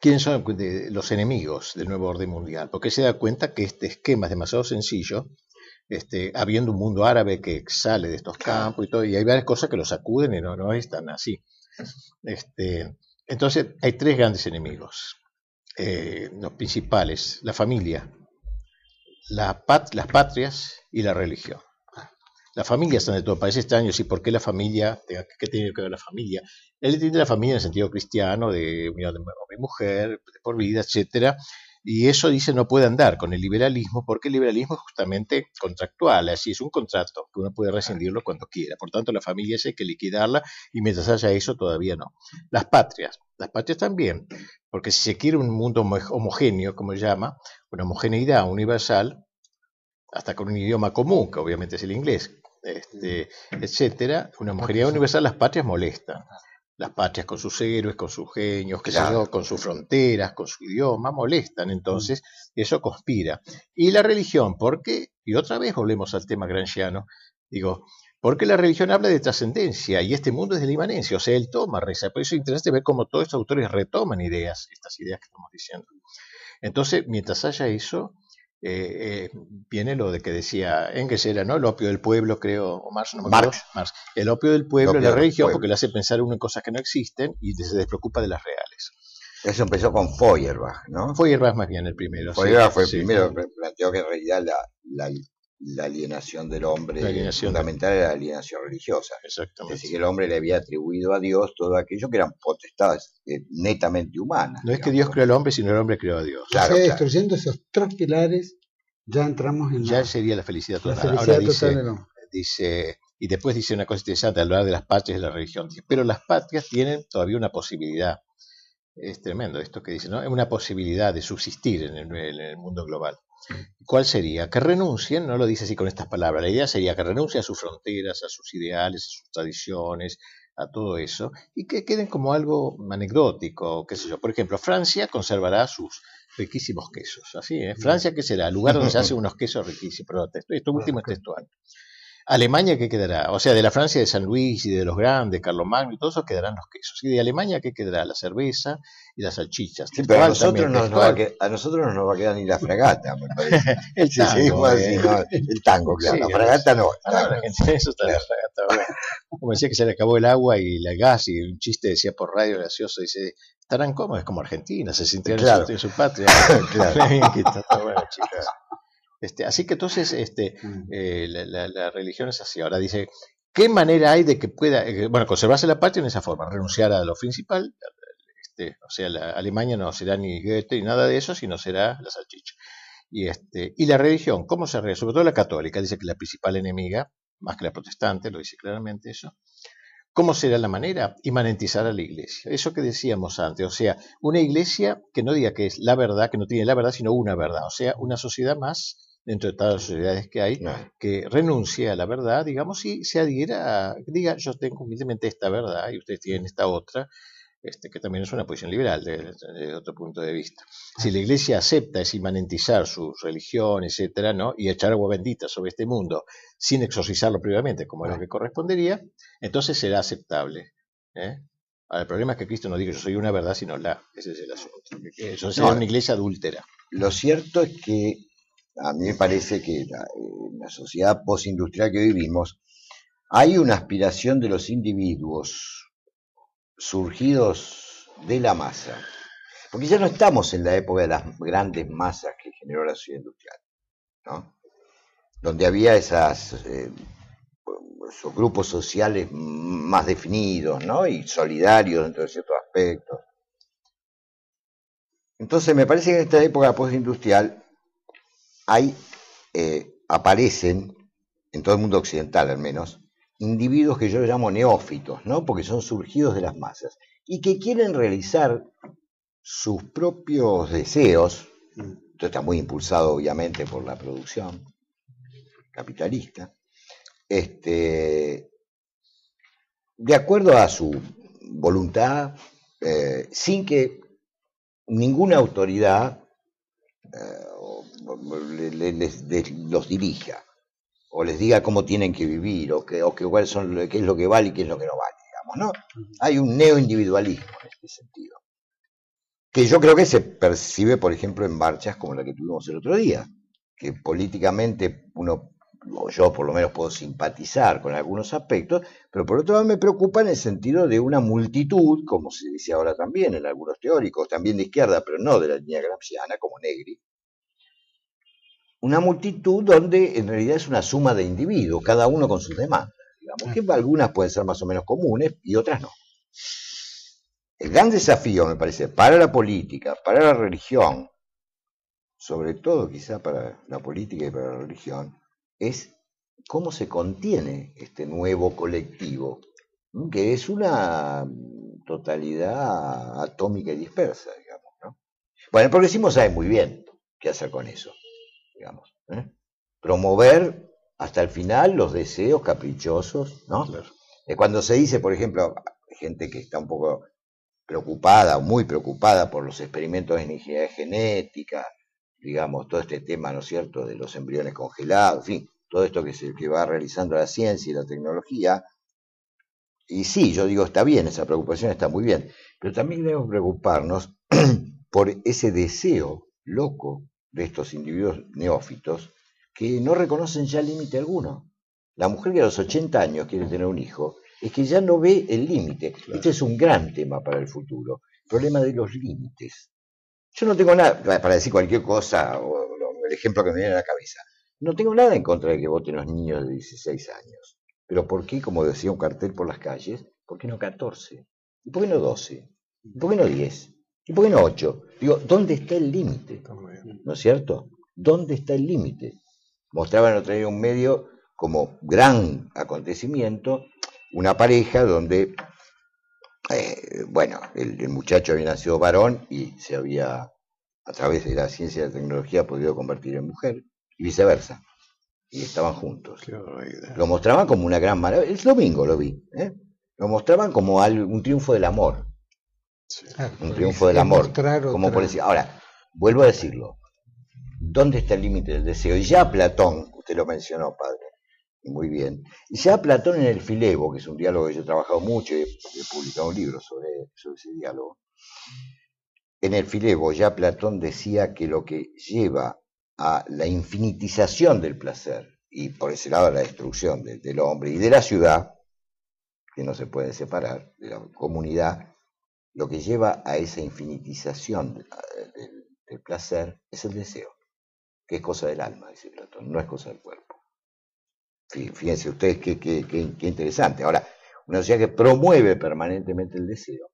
quiénes son los enemigos del nuevo orden mundial, porque se da cuenta que este esquema es demasiado sencillo este, habiendo un mundo árabe que sale de estos campos y todo, y hay varias cosas que lo sacuden y no, no están así. Este, entonces, hay tres grandes enemigos, eh, los principales, la familia, la las patrias y la religión. La familia está de todo, parece extraño, ¿sí? ¿por qué la familia? ¿Qué tiene que ver la familia? Él entiende la familia en el sentido cristiano, de unión de hombre y mujer, de por vida, etcétera, y eso dice no puede andar con el liberalismo porque el liberalismo es justamente contractual, así es un contrato que uno puede rescindirlo cuando quiera. Por tanto, la familia hay que liquidarla y mientras haya eso todavía no. Las patrias, las patrias también, porque si se quiere un mundo homogéneo, como se llama, una homogeneidad universal, hasta con un idioma común, que obviamente es el inglés, este, etcétera, una homogeneidad universal, las patrias molestan las patrias con sus héroes, con sus genios, con sus fronteras, con su idioma, molestan, entonces eso conspira. Y la religión, ¿por qué? Y otra vez volvemos al tema granchiano, digo, porque la religión habla de trascendencia y este mundo es de la inmanencia, o sea, él toma, reza. Por eso es interesante ver cómo todos estos autores retoman ideas, estas ideas que estamos diciendo. Entonces, mientras haya eso, eh, eh, viene lo de que decía Engels era, ¿no? El opio del pueblo, creo, o Marx, no me acuerdo. Marx. El opio del pueblo la religión porque le hace pensar uno en cosas que no existen y se despreocupa de las reales. Eso empezó con Feuerbach, ¿no? Feuerbach más bien el primero. Feuerbach fue el primero, planteó que en realidad la, la, alienación del hombre fundamental era la alienación religiosa. Exactamente. Es decir, que el hombre le había atribuido a Dios todo aquello que eran potestades eh, netamente humanas. No es que Dios creó al hombre, sino el hombre creó a Dios. Claro, destruyendo esos tres pilares ya entramos en Ya sería la felicidad total. Ahora dice, dice, y después dice una cosa interesante al hablar de las patrias de la religión. pero las patrias tienen todavía una posibilidad. Es tremendo esto que dice, ¿no? Es una posibilidad de subsistir en el, mundo global. ¿Cuál sería? Que renuncien, no lo dice así con estas palabras, la idea sería que renuncien a sus fronteras, a sus ideales, a sus tradiciones, a todo eso, y que queden como algo anecdótico, qué sé yo. Por ejemplo, Francia conservará sus riquísimos quesos, así, ¿eh? Francia, ¿qué será? El lugar donde se hacen unos quesos riquísimos, pero esto, último es textual. Alemania, ¿qué quedará? O sea, de la Francia de San Luis y de los grandes, Magno y todo eso quedarán los quesos. Y de Alemania, ¿qué quedará? La cerveza y las salchichas. Sí, pero a nosotros, no nos va a, quedar, a nosotros no nos va a quedar ni la fragata, me parece. el, tango, eh. el tango, claro. la fragata no. eso está la fragata. Como decía que se le acabó el agua y el gas y un chiste decía por radio gracioso, dice, estarán cómodos, como Argentina, se sintieron en, su, patria. claro. bueno, chicas. Este, así que entonces este, mm. eh, la, religión es así. Ahora dice, ¿qué manera hay de que pueda, eh, bueno, conservarse la patria en esa forma? Renunciar a lo principal, este, o sea, la Alemania no será ni Goethe ni nada de eso, sino será la salchicha. Y, este, y la religión, ¿cómo se? Sobre todo la católica, dice que la principal enemiga, más que la protestante, lo dice claramente eso. ¿Cómo será la manera? Imanentizar a la iglesia. Eso que decíamos antes, o sea, una iglesia que no diga que es la verdad, que no tiene la verdad, sino una verdad, o sea, una sociedad más dentro de todas las sociedades que hay, que renuncie a la verdad, digamos, y se adhiera a, diga, yo tengo humildemente esta verdad y ustedes tienen esta otra, este, que también es una posición liberal desde, otro punto de vista. Si la Iglesia acepta es inmanentizar su religión, etcétera, ¿no? y echar agua bendita sobre este mundo sin exorcizarlo previamente, como es lo que correspondería, entonces será aceptable. ¿eh? Ahora, el problema es que Cristo no dice yo soy una verdad, sino la. Ese es el asunto. Eso sería una iglesia adúltera. Lo cierto es que a mí me parece que en la sociedad postindustrial que vivimos hay una aspiración de los individuos surgidos de la masa, porque ya no estamos en la época de las grandes masas que generó la sociedad industrial, ¿no? donde había esas, eh, esos grupos sociales más definidos ¿no? y solidarios dentro de ciertos aspectos. Entonces me parece que en esta época postindustrial hay, eh, aparecen, en todo el mundo occidental al menos, individuos que yo llamo neófitos, ¿no? Porque son surgidos de las masas y que quieren realizar sus propios deseos, esto está muy impulsado obviamente por la producción capitalista, este, de acuerdo a su voluntad, eh, sin que ninguna autoridad eh, les, los dirija o les diga cómo tienen que vivir o, que, o que, son, qué es lo que vale y qué es lo que no vale, digamos, ¿no? Hay un neoindividualismo en este sentido, que yo creo que se percibe, por ejemplo, en marchas como la que tuvimos el otro día, que políticamente uno, o yo por lo menos puedo simpatizar con algunos aspectos, pero por otro lado me preocupa en el sentido de una multitud, como se dice ahora también en algunos teóricos, también de izquierda, pero no de la línea gramsciana, como Negri, una multitud donde en realidad es una suma de individuos, cada uno con sus demandas, digamos, que algunas pueden ser más o menos comunes y otras no. El gran desafío, me parece, para la política, para la religión, sobre todo quizá para la política y para la religión, es cómo se contiene este nuevo colectivo, que es una totalidad atómica y dispersa, digamos. ¿no? Bueno, el progresismo sabe muy bien qué hacer con eso digamos. ¿eh? Promover hasta el final los deseos caprichosos, ¿no? cuando se dice, por ejemplo, gente que está un poco preocupada, muy preocupada por los experimentos de ingeniería genética, digamos, todo este tema, ¿no es cierto?, de los embriones congelados, en fin, todo esto que, se, que va realizando la ciencia y la tecnología. Y sí, yo digo, está bien, esa preocupación está muy bien, pero también debemos preocuparnos por ese deseo loco de estos individuos neófitos que no reconocen ya límite alguno. La mujer que a los 80 años quiere tener un hijo es que ya no ve el límite. Este es un gran tema para el futuro, el problema de los límites. Yo no tengo nada, para decir cualquier cosa, o el ejemplo que me viene a la cabeza, no tengo nada en contra de que voten los niños de 16 años. Pero ¿por qué, como decía un cartel por las calles, por qué no 14? ¿Y por qué no 12? ¿Y por qué no 10? ¿Y por qué no 8? Digo, ¿dónde está el límite? ¿No es cierto? ¿Dónde está el límite? Mostraban otra vez un medio como gran acontecimiento, una pareja donde, eh, bueno, el, muchacho había nacido varón y se había, a través de la ciencia y la tecnología, podido convertir en mujer, y viceversa. Y estaban juntos. Lo mostraban como una gran maravilla. El domingo lo vi. ¿eh? Lo mostraban como un triunfo del amor. Un triunfo del amor. Como por decir, ahora, vuelvo a decirlo, ¿Dónde está el límite del deseo? Y ya Platón, usted lo mencionó, padre, muy bien. Y ya Platón en el Filebo, que es un diálogo que yo he trabajado mucho y he, publicado un libro sobre, sobre ese diálogo. En el Filebo ya Platón decía que lo que lleva a la infinitización del placer y por ese lado a la destrucción del hombre y de la ciudad, que no se puede separar, de la comunidad, lo que lleva a esa infinitización del placer es el deseo, que es cosa del alma, dice Platón, no es cosa del cuerpo. Fíjense ustedes qué, qué, interesante. Ahora, una sociedad que promueve permanentemente el deseo.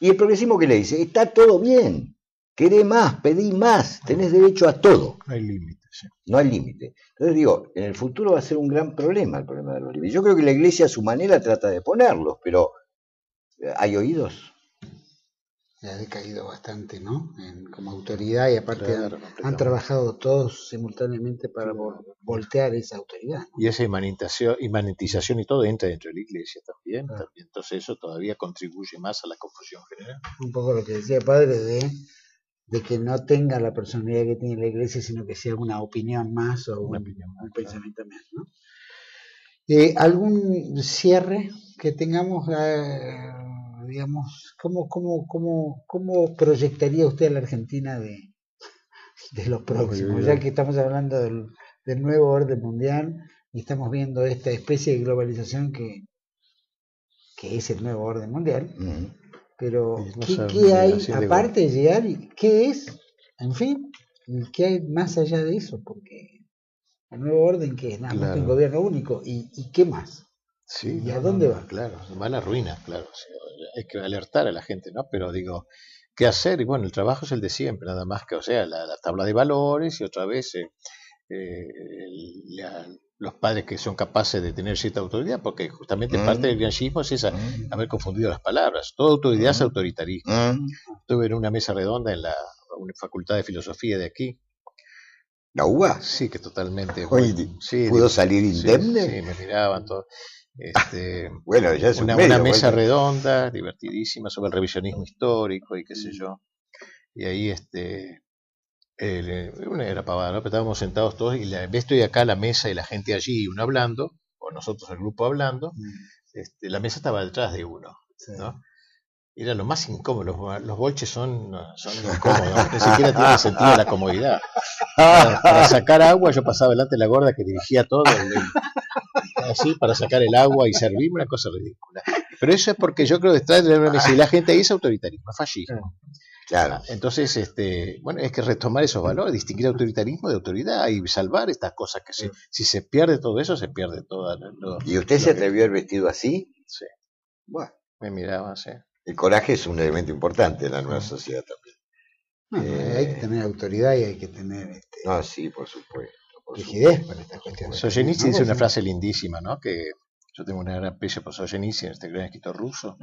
Y el progresismo que le dice, está todo bien, queré más, pedí más, tenés derecho a todo. No hay límite. No hay límite. Entonces digo, en el futuro va a ser un gran problema el problema de los límites. Yo creo que la iglesia a su manera trata de ponerlos, pero eh, ¿hay oídos? Ha decaído bastante, ¿no? como autoridad y aparte han, trabajado todos simultáneamente para voltear esa autoridad. Y esa imanentización, y todo entra dentro de la iglesia también, Entonces eso todavía contribuye más a la confusión general. Un poco lo que decía padre de, de que no tenga la personalidad que tiene la iglesia, sino que sea una opinión más o un, pensamiento más, ¿no? Eh, ¿Algún cierre que tengamos? Eh, digamos, ¿cómo, cómo, cómo, cómo proyectaría usted a la Argentina de, de los próximos? Ya que estamos hablando del, nuevo orden mundial y estamos viendo esta especie de globalización que, que es el nuevo orden mundial, pero ¿qué, hay aparte de llegar? ¿Qué es? En fin, ¿qué hay más allá de eso? Porque el nuevo orden que es nada más un gobierno único y, y qué más sí, y a dónde va claro va a la ruina claro hay que alertar a la gente, ¿no? Pero digo, ¿qué hacer? Y bueno, el trabajo es el de siempre, nada más que, o sea, la, tabla de valores y otra vez eh, eh, los padres que son capaces de tener cierta autoridad, porque justamente mm. parte del granjismo es esa, mm. haber confundido las palabras. Toda autoridad es mm. autoritarismo. Estuve en una mesa redonda en la Facultad de Filosofía de aquí. ¿La UBA? Sí, que totalmente. ¿Pudo salir indemne? Sí, me miraban todos. Este, bueno, ya es una, una mesa redonda, divertidísima, sobre el revisionismo histórico y qué sé mm. yo. Y ahí, este, eh, una era pavada, ¿no? Pero estábamos sentados todos y la, estoy acá la mesa y la gente allí, uno hablando, o nosotros el grupo hablando, mm. este, la mesa estaba detrás de uno, ¿no? Era lo más incómodo, los, bolches son, son incómodos, ni siquiera tiene sentido la comodidad. Para, sacar agua yo pasaba delante de la gorda que dirigía todo, así para sacar el agua y servirme, una cosa ridícula. Pero eso es porque yo creo que detrás de la la gente ahí es autoritarismo, es fascismo. Claro. Entonces, este, bueno, es que retomar esos valores, distinguir autoritarismo de autoridad y salvar estas cosas que si, si se pierde todo eso, se pierde todo. ¿Y usted se atrevió el vestido así? Sí. Bueno. Me miraba, sí. El coraje es un elemento importante en la nueva sociedad también. Eh, hay que tener autoridad y hay que tener... Este, no, sí, por supuesto rigidez para esta cuestión. Solzhenitsyn dice una frase lindísima, ¿no? Que yo tengo una gran aprecio por Solzhenitsyn, este gran escritor ruso.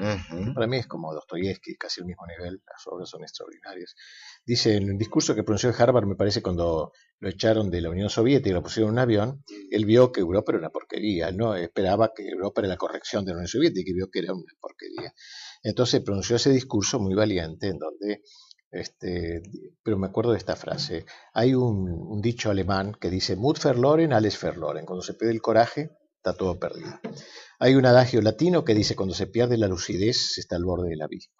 Para mí es como Dostoyevsky, casi al mismo nivel. Las obras son extraordinarias. Dice en un discurso que pronunció en Harvard, me parece, cuando lo echaron de la Unión Soviética y lo pusieron en un avión, él vio que Europa era una porquería. no esperaba que Europa era la corrección de la Unión Soviética y vio que era una porquería. Entonces pronunció ese discurso muy valiente en donde este, pero me acuerdo de esta frase. Hay un, dicho alemán que dice Mut verloren, alles verloren. Cuando se pierde el coraje, está todo perdido. Hay un adagio latino que dice cuando se pierde la lucidez, se está al borde del abismo.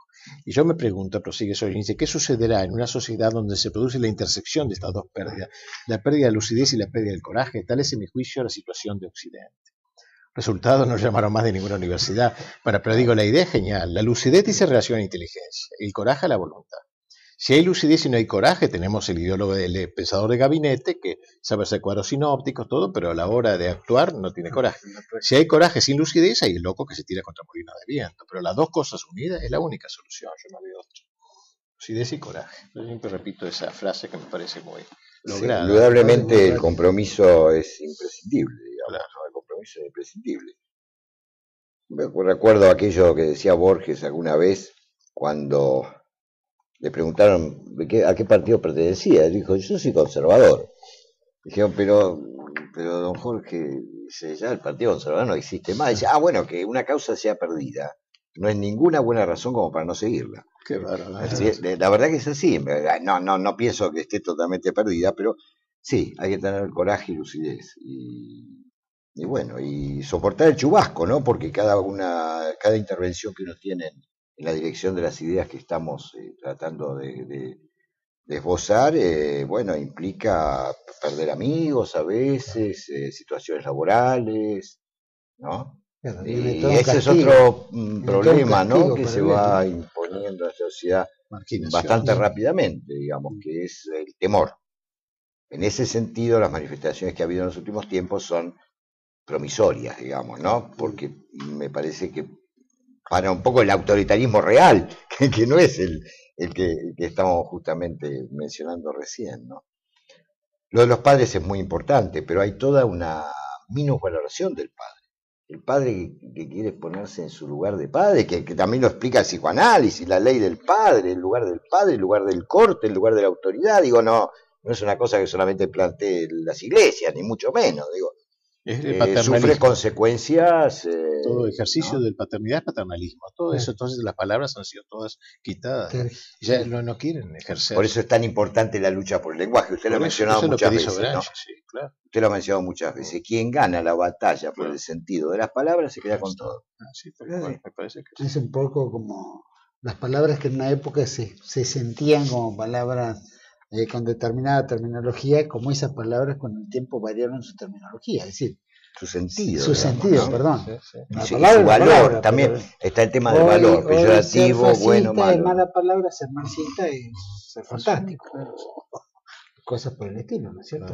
Y yo me pregunto, prosigue dice, ¿qué sucederá en una sociedad donde se produce la intersección de estas dos pérdidas? La pérdida de lucidez y la pérdida del coraje. Tal es, en mi juicio, la situación de Occidente. Resultado no llamaron más de ninguna universidad. Bueno, pero digo, la idea es genial. La lucidez dice relación a inteligencia, el coraje a la voluntad. Si hay lucidez y no hay coraje, tenemos el ideólogo del pensador de gabinete que sabe hacer cuadros sinópticos, todo, pero a la hora de actuar no tiene coraje. Si hay coraje sin lucidez, hay el loco que se tira contra molino de viento. Pero las dos cosas unidas es la única solución, yo no veo otra. Lucidez y coraje. Yo siempre repito esa frase que me parece muy lograda. indudablemente el compromiso es imprescindible, digamos, el compromiso es imprescindible. Me recuerdo aquello que decía Borges alguna vez cuando le preguntaron a qué partido pertenecía. dijo, yo soy conservador. Dijeron, pero, pero don Jorge, ya el Partido Conservador no existe más. Dice, ah, bueno, que una causa sea perdida. No es ninguna buena razón como para no seguirla. Qué la verdad que es así. No, no, no pienso que esté totalmente perdida, pero sí, hay que tener coraje y lucidez. Y y bueno, y soportar el chubasco, ¿no? Porque cada una, cada intervención que uno tiene en la dirección de las ideas que estamos eh, tratando de, esbozar, eh, bueno, implica perder amigos a veces, eh, situaciones laborales, ¿no? y ese es otro mm, problema, ¿no? Que se va imponiendo a la sociedad bastante rápidamente, digamos, que es el temor. En ese sentido, las manifestaciones que ha habido en los últimos tiempos son promisorias, digamos, ¿no? Porque me parece que para un poco el autoritarismo real, que, no es el, el, que, estamos justamente mencionando recién, ¿no? Lo de los padres es muy importante, pero hay toda una minusvaloración del padre. El padre que, quiere ponerse en su lugar de padre, que, también lo explica el psicoanálisis, la ley del padre, el lugar del padre, el lugar del corte, el lugar de la autoridad. Digo, no, no es una cosa que solamente planteen las iglesias, ni mucho menos. Digo, eh, sufre consecuencias. Eh, todo ejercicio de paternidad es paternalismo. Todo eso, entonces las palabras han sido todas quitadas. Ya no, no, quieren ejercer. Por eso es tan importante la lucha por el lenguaje. Usted lo ha mencionado muchas veces. Usted lo ha mencionado muchas veces. Quien gana la batalla por el sentido de las palabras se queda con todo. Ah, es un poco como las palabras que en una época se, se sentían como palabras eh, con determinada terminología, como esas palabras con el tiempo variaron su terminología, es decir, su sentido. Su sentido, perdón. su valor, también está el tema del valor, peyorativo, bueno, malo. mala palabra, ser marxista es ser fantástico. Cosas por el estilo, ¿no es cierto?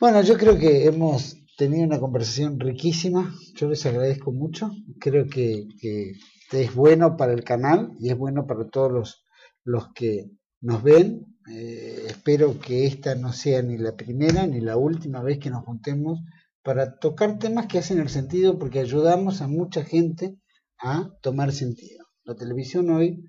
Bueno, yo creo que hemos tenido una conversación riquísima, yo les agradezco mucho, creo que, que es bueno para el canal y es bueno para todos los, los que nos ven eh, espero que esta no sea ni la primera ni la última vez que nos juntemos para tocar temas que hacen el sentido porque ayudamos a mucha gente a tomar sentido. La televisión hoy,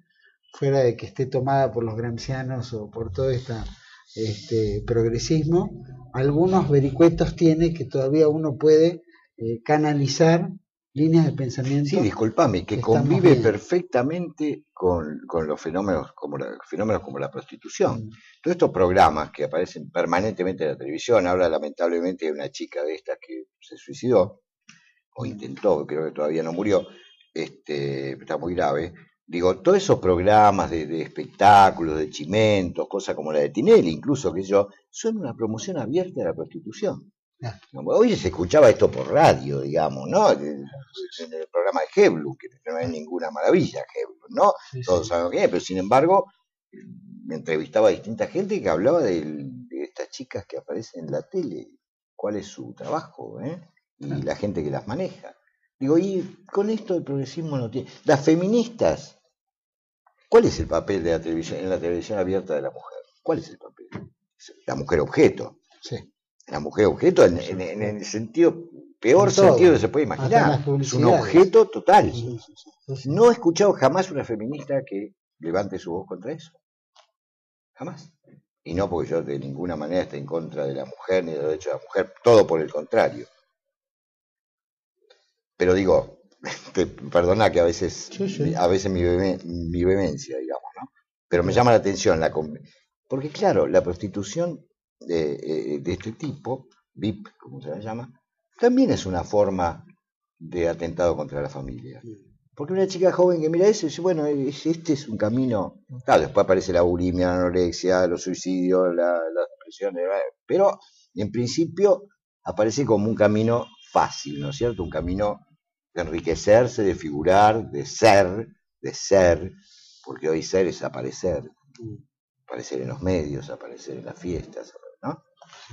fuera de que esté tomada por los grancianos o por todo este progresismo, algunos vericuetos tiene que todavía uno puede eh, canalizar líneas de pensamiento. Sí, discúlpame, que convive perfectamente con, los fenómenos como, la, fenómenos como la prostitución. Mm. Todos estos programas que aparecen permanentemente en la televisión, ahora lamentablemente hay una chica de estas que se suicidó, o mm. intentó, creo que todavía no murió, este, está muy grave. Digo, todos esos programas de, de espectáculos, de chimentos, cosas como la de Tinelli, incluso que yo, son una promoción abierta de la prostitución. Hoy se escuchaba esto por radio, digamos, ¿no? En el programa de Heblu, que no es ninguna maravilla, Heblu, ¿no? Todos saben que es, pero sin embargo, me entrevistaba a distinta gente que hablaba de, estas chicas que aparecen en la tele, cuál es su trabajo, ¿eh? Y la gente que las maneja. Digo, y con esto el progresismo no tiene. Las feministas, ¿cuál es el papel de la televisión, en la televisión abierta de la mujer? ¿Cuál es el papel? La mujer objeto. Sí la mujer objeto en, el sentido, peor sentido que se puede imaginar. Es un objeto total. No he escuchado jamás una feminista que levante su voz contra eso. Jamás. Y no porque yo de ninguna manera esté en contra de la mujer ni de los derechos de la mujer, todo por el contrario. Pero digo, perdona que a veces, a veces mi, mi vehemencia, digamos, ¿no? Pero me llama la atención la porque claro, la prostitución de, de este tipo, VIP, como se la llama, también es una forma de atentado contra la familia. Porque una chica joven que mira eso dice, bueno, este es un camino. Claro, después aparece la bulimia, la anorexia, los suicidios, la, las depresiones, pero en principio aparece como un camino fácil, ¿no es cierto? Un camino de enriquecerse, de figurar, de ser, de ser, porque hoy ser es aparecer, aparecer en los medios, aparecer en las fiestas,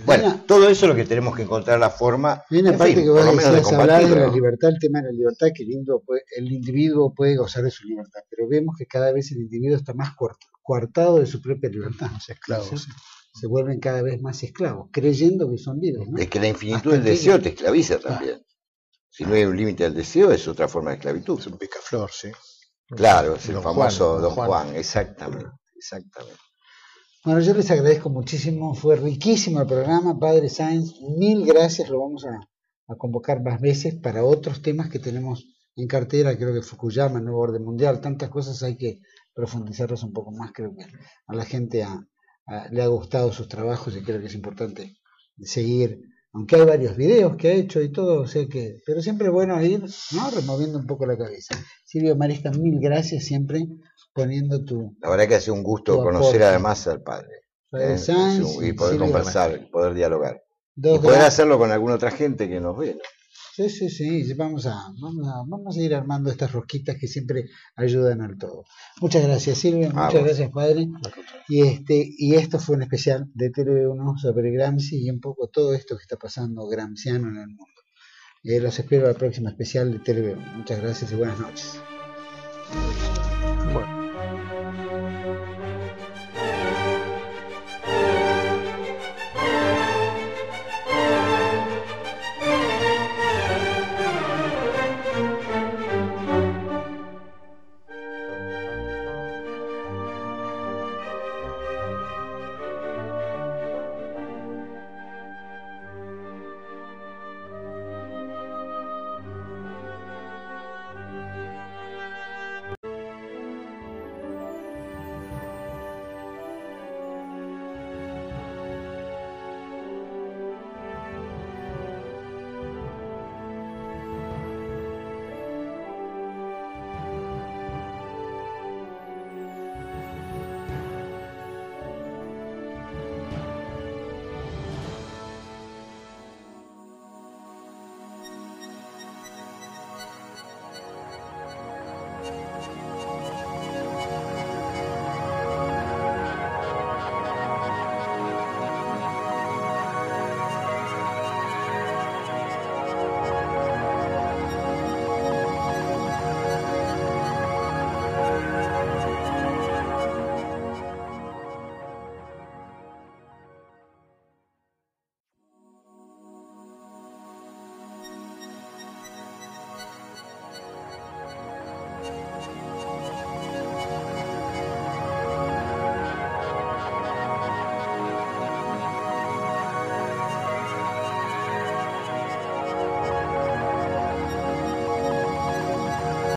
bueno, todo eso es lo que tenemos que encontrar la forma. Hay una parte que vos decías, hablar de la libertad, el tema de la libertad, que lindo, el individuo puede gozar de su libertad, pero vemos que cada vez el individuo está más coartado de su propia libertad. esclavos. Se vuelven cada vez más esclavos, creyendo que son libres. Es que la infinitud del deseo te esclaviza también. Si no hay un límite al deseo, es otra forma de esclavitud. Es un picaflor, sí. Claro, es el famoso Don Juan exactamente. Exactamente. Bueno, yo les agradezco muchísimo, fue riquísimo el programa, Padre Sáenz, mil gracias, lo vamos a, convocar más veces para otros temas que tenemos en cartera, creo que Fukuyama, Nuevo Orden Mundial, tantas cosas hay que profundizarlas un poco más, creo que a la gente le ha gustado sus trabajos y creo que es importante seguir aunque hay varios videos que ha hecho y todo, o sea que, pero siempre es bueno ir, ¿no? Removiendo un poco la cabeza. Silvio Marisca, mil gracias siempre poniendo tu... La verdad que hace un gusto conocer además al padre. ¿eh? y poder conversar, poder dialogar. y poder hacerlo con alguna otra gente que nos ve. Sí, sí, sí, vamos a, vamos a, vamos a ir armando estas rosquitas que siempre ayudan al todo. Muchas gracias Silvia, ah, muchas gracias padre. Y este, y esto fue un especial de TV1 sobre Gramsci y un poco todo esto que está pasando gramsciano en el mundo. Eh, los espero al próximo especial de TV1. Muchas gracias y buenas noches.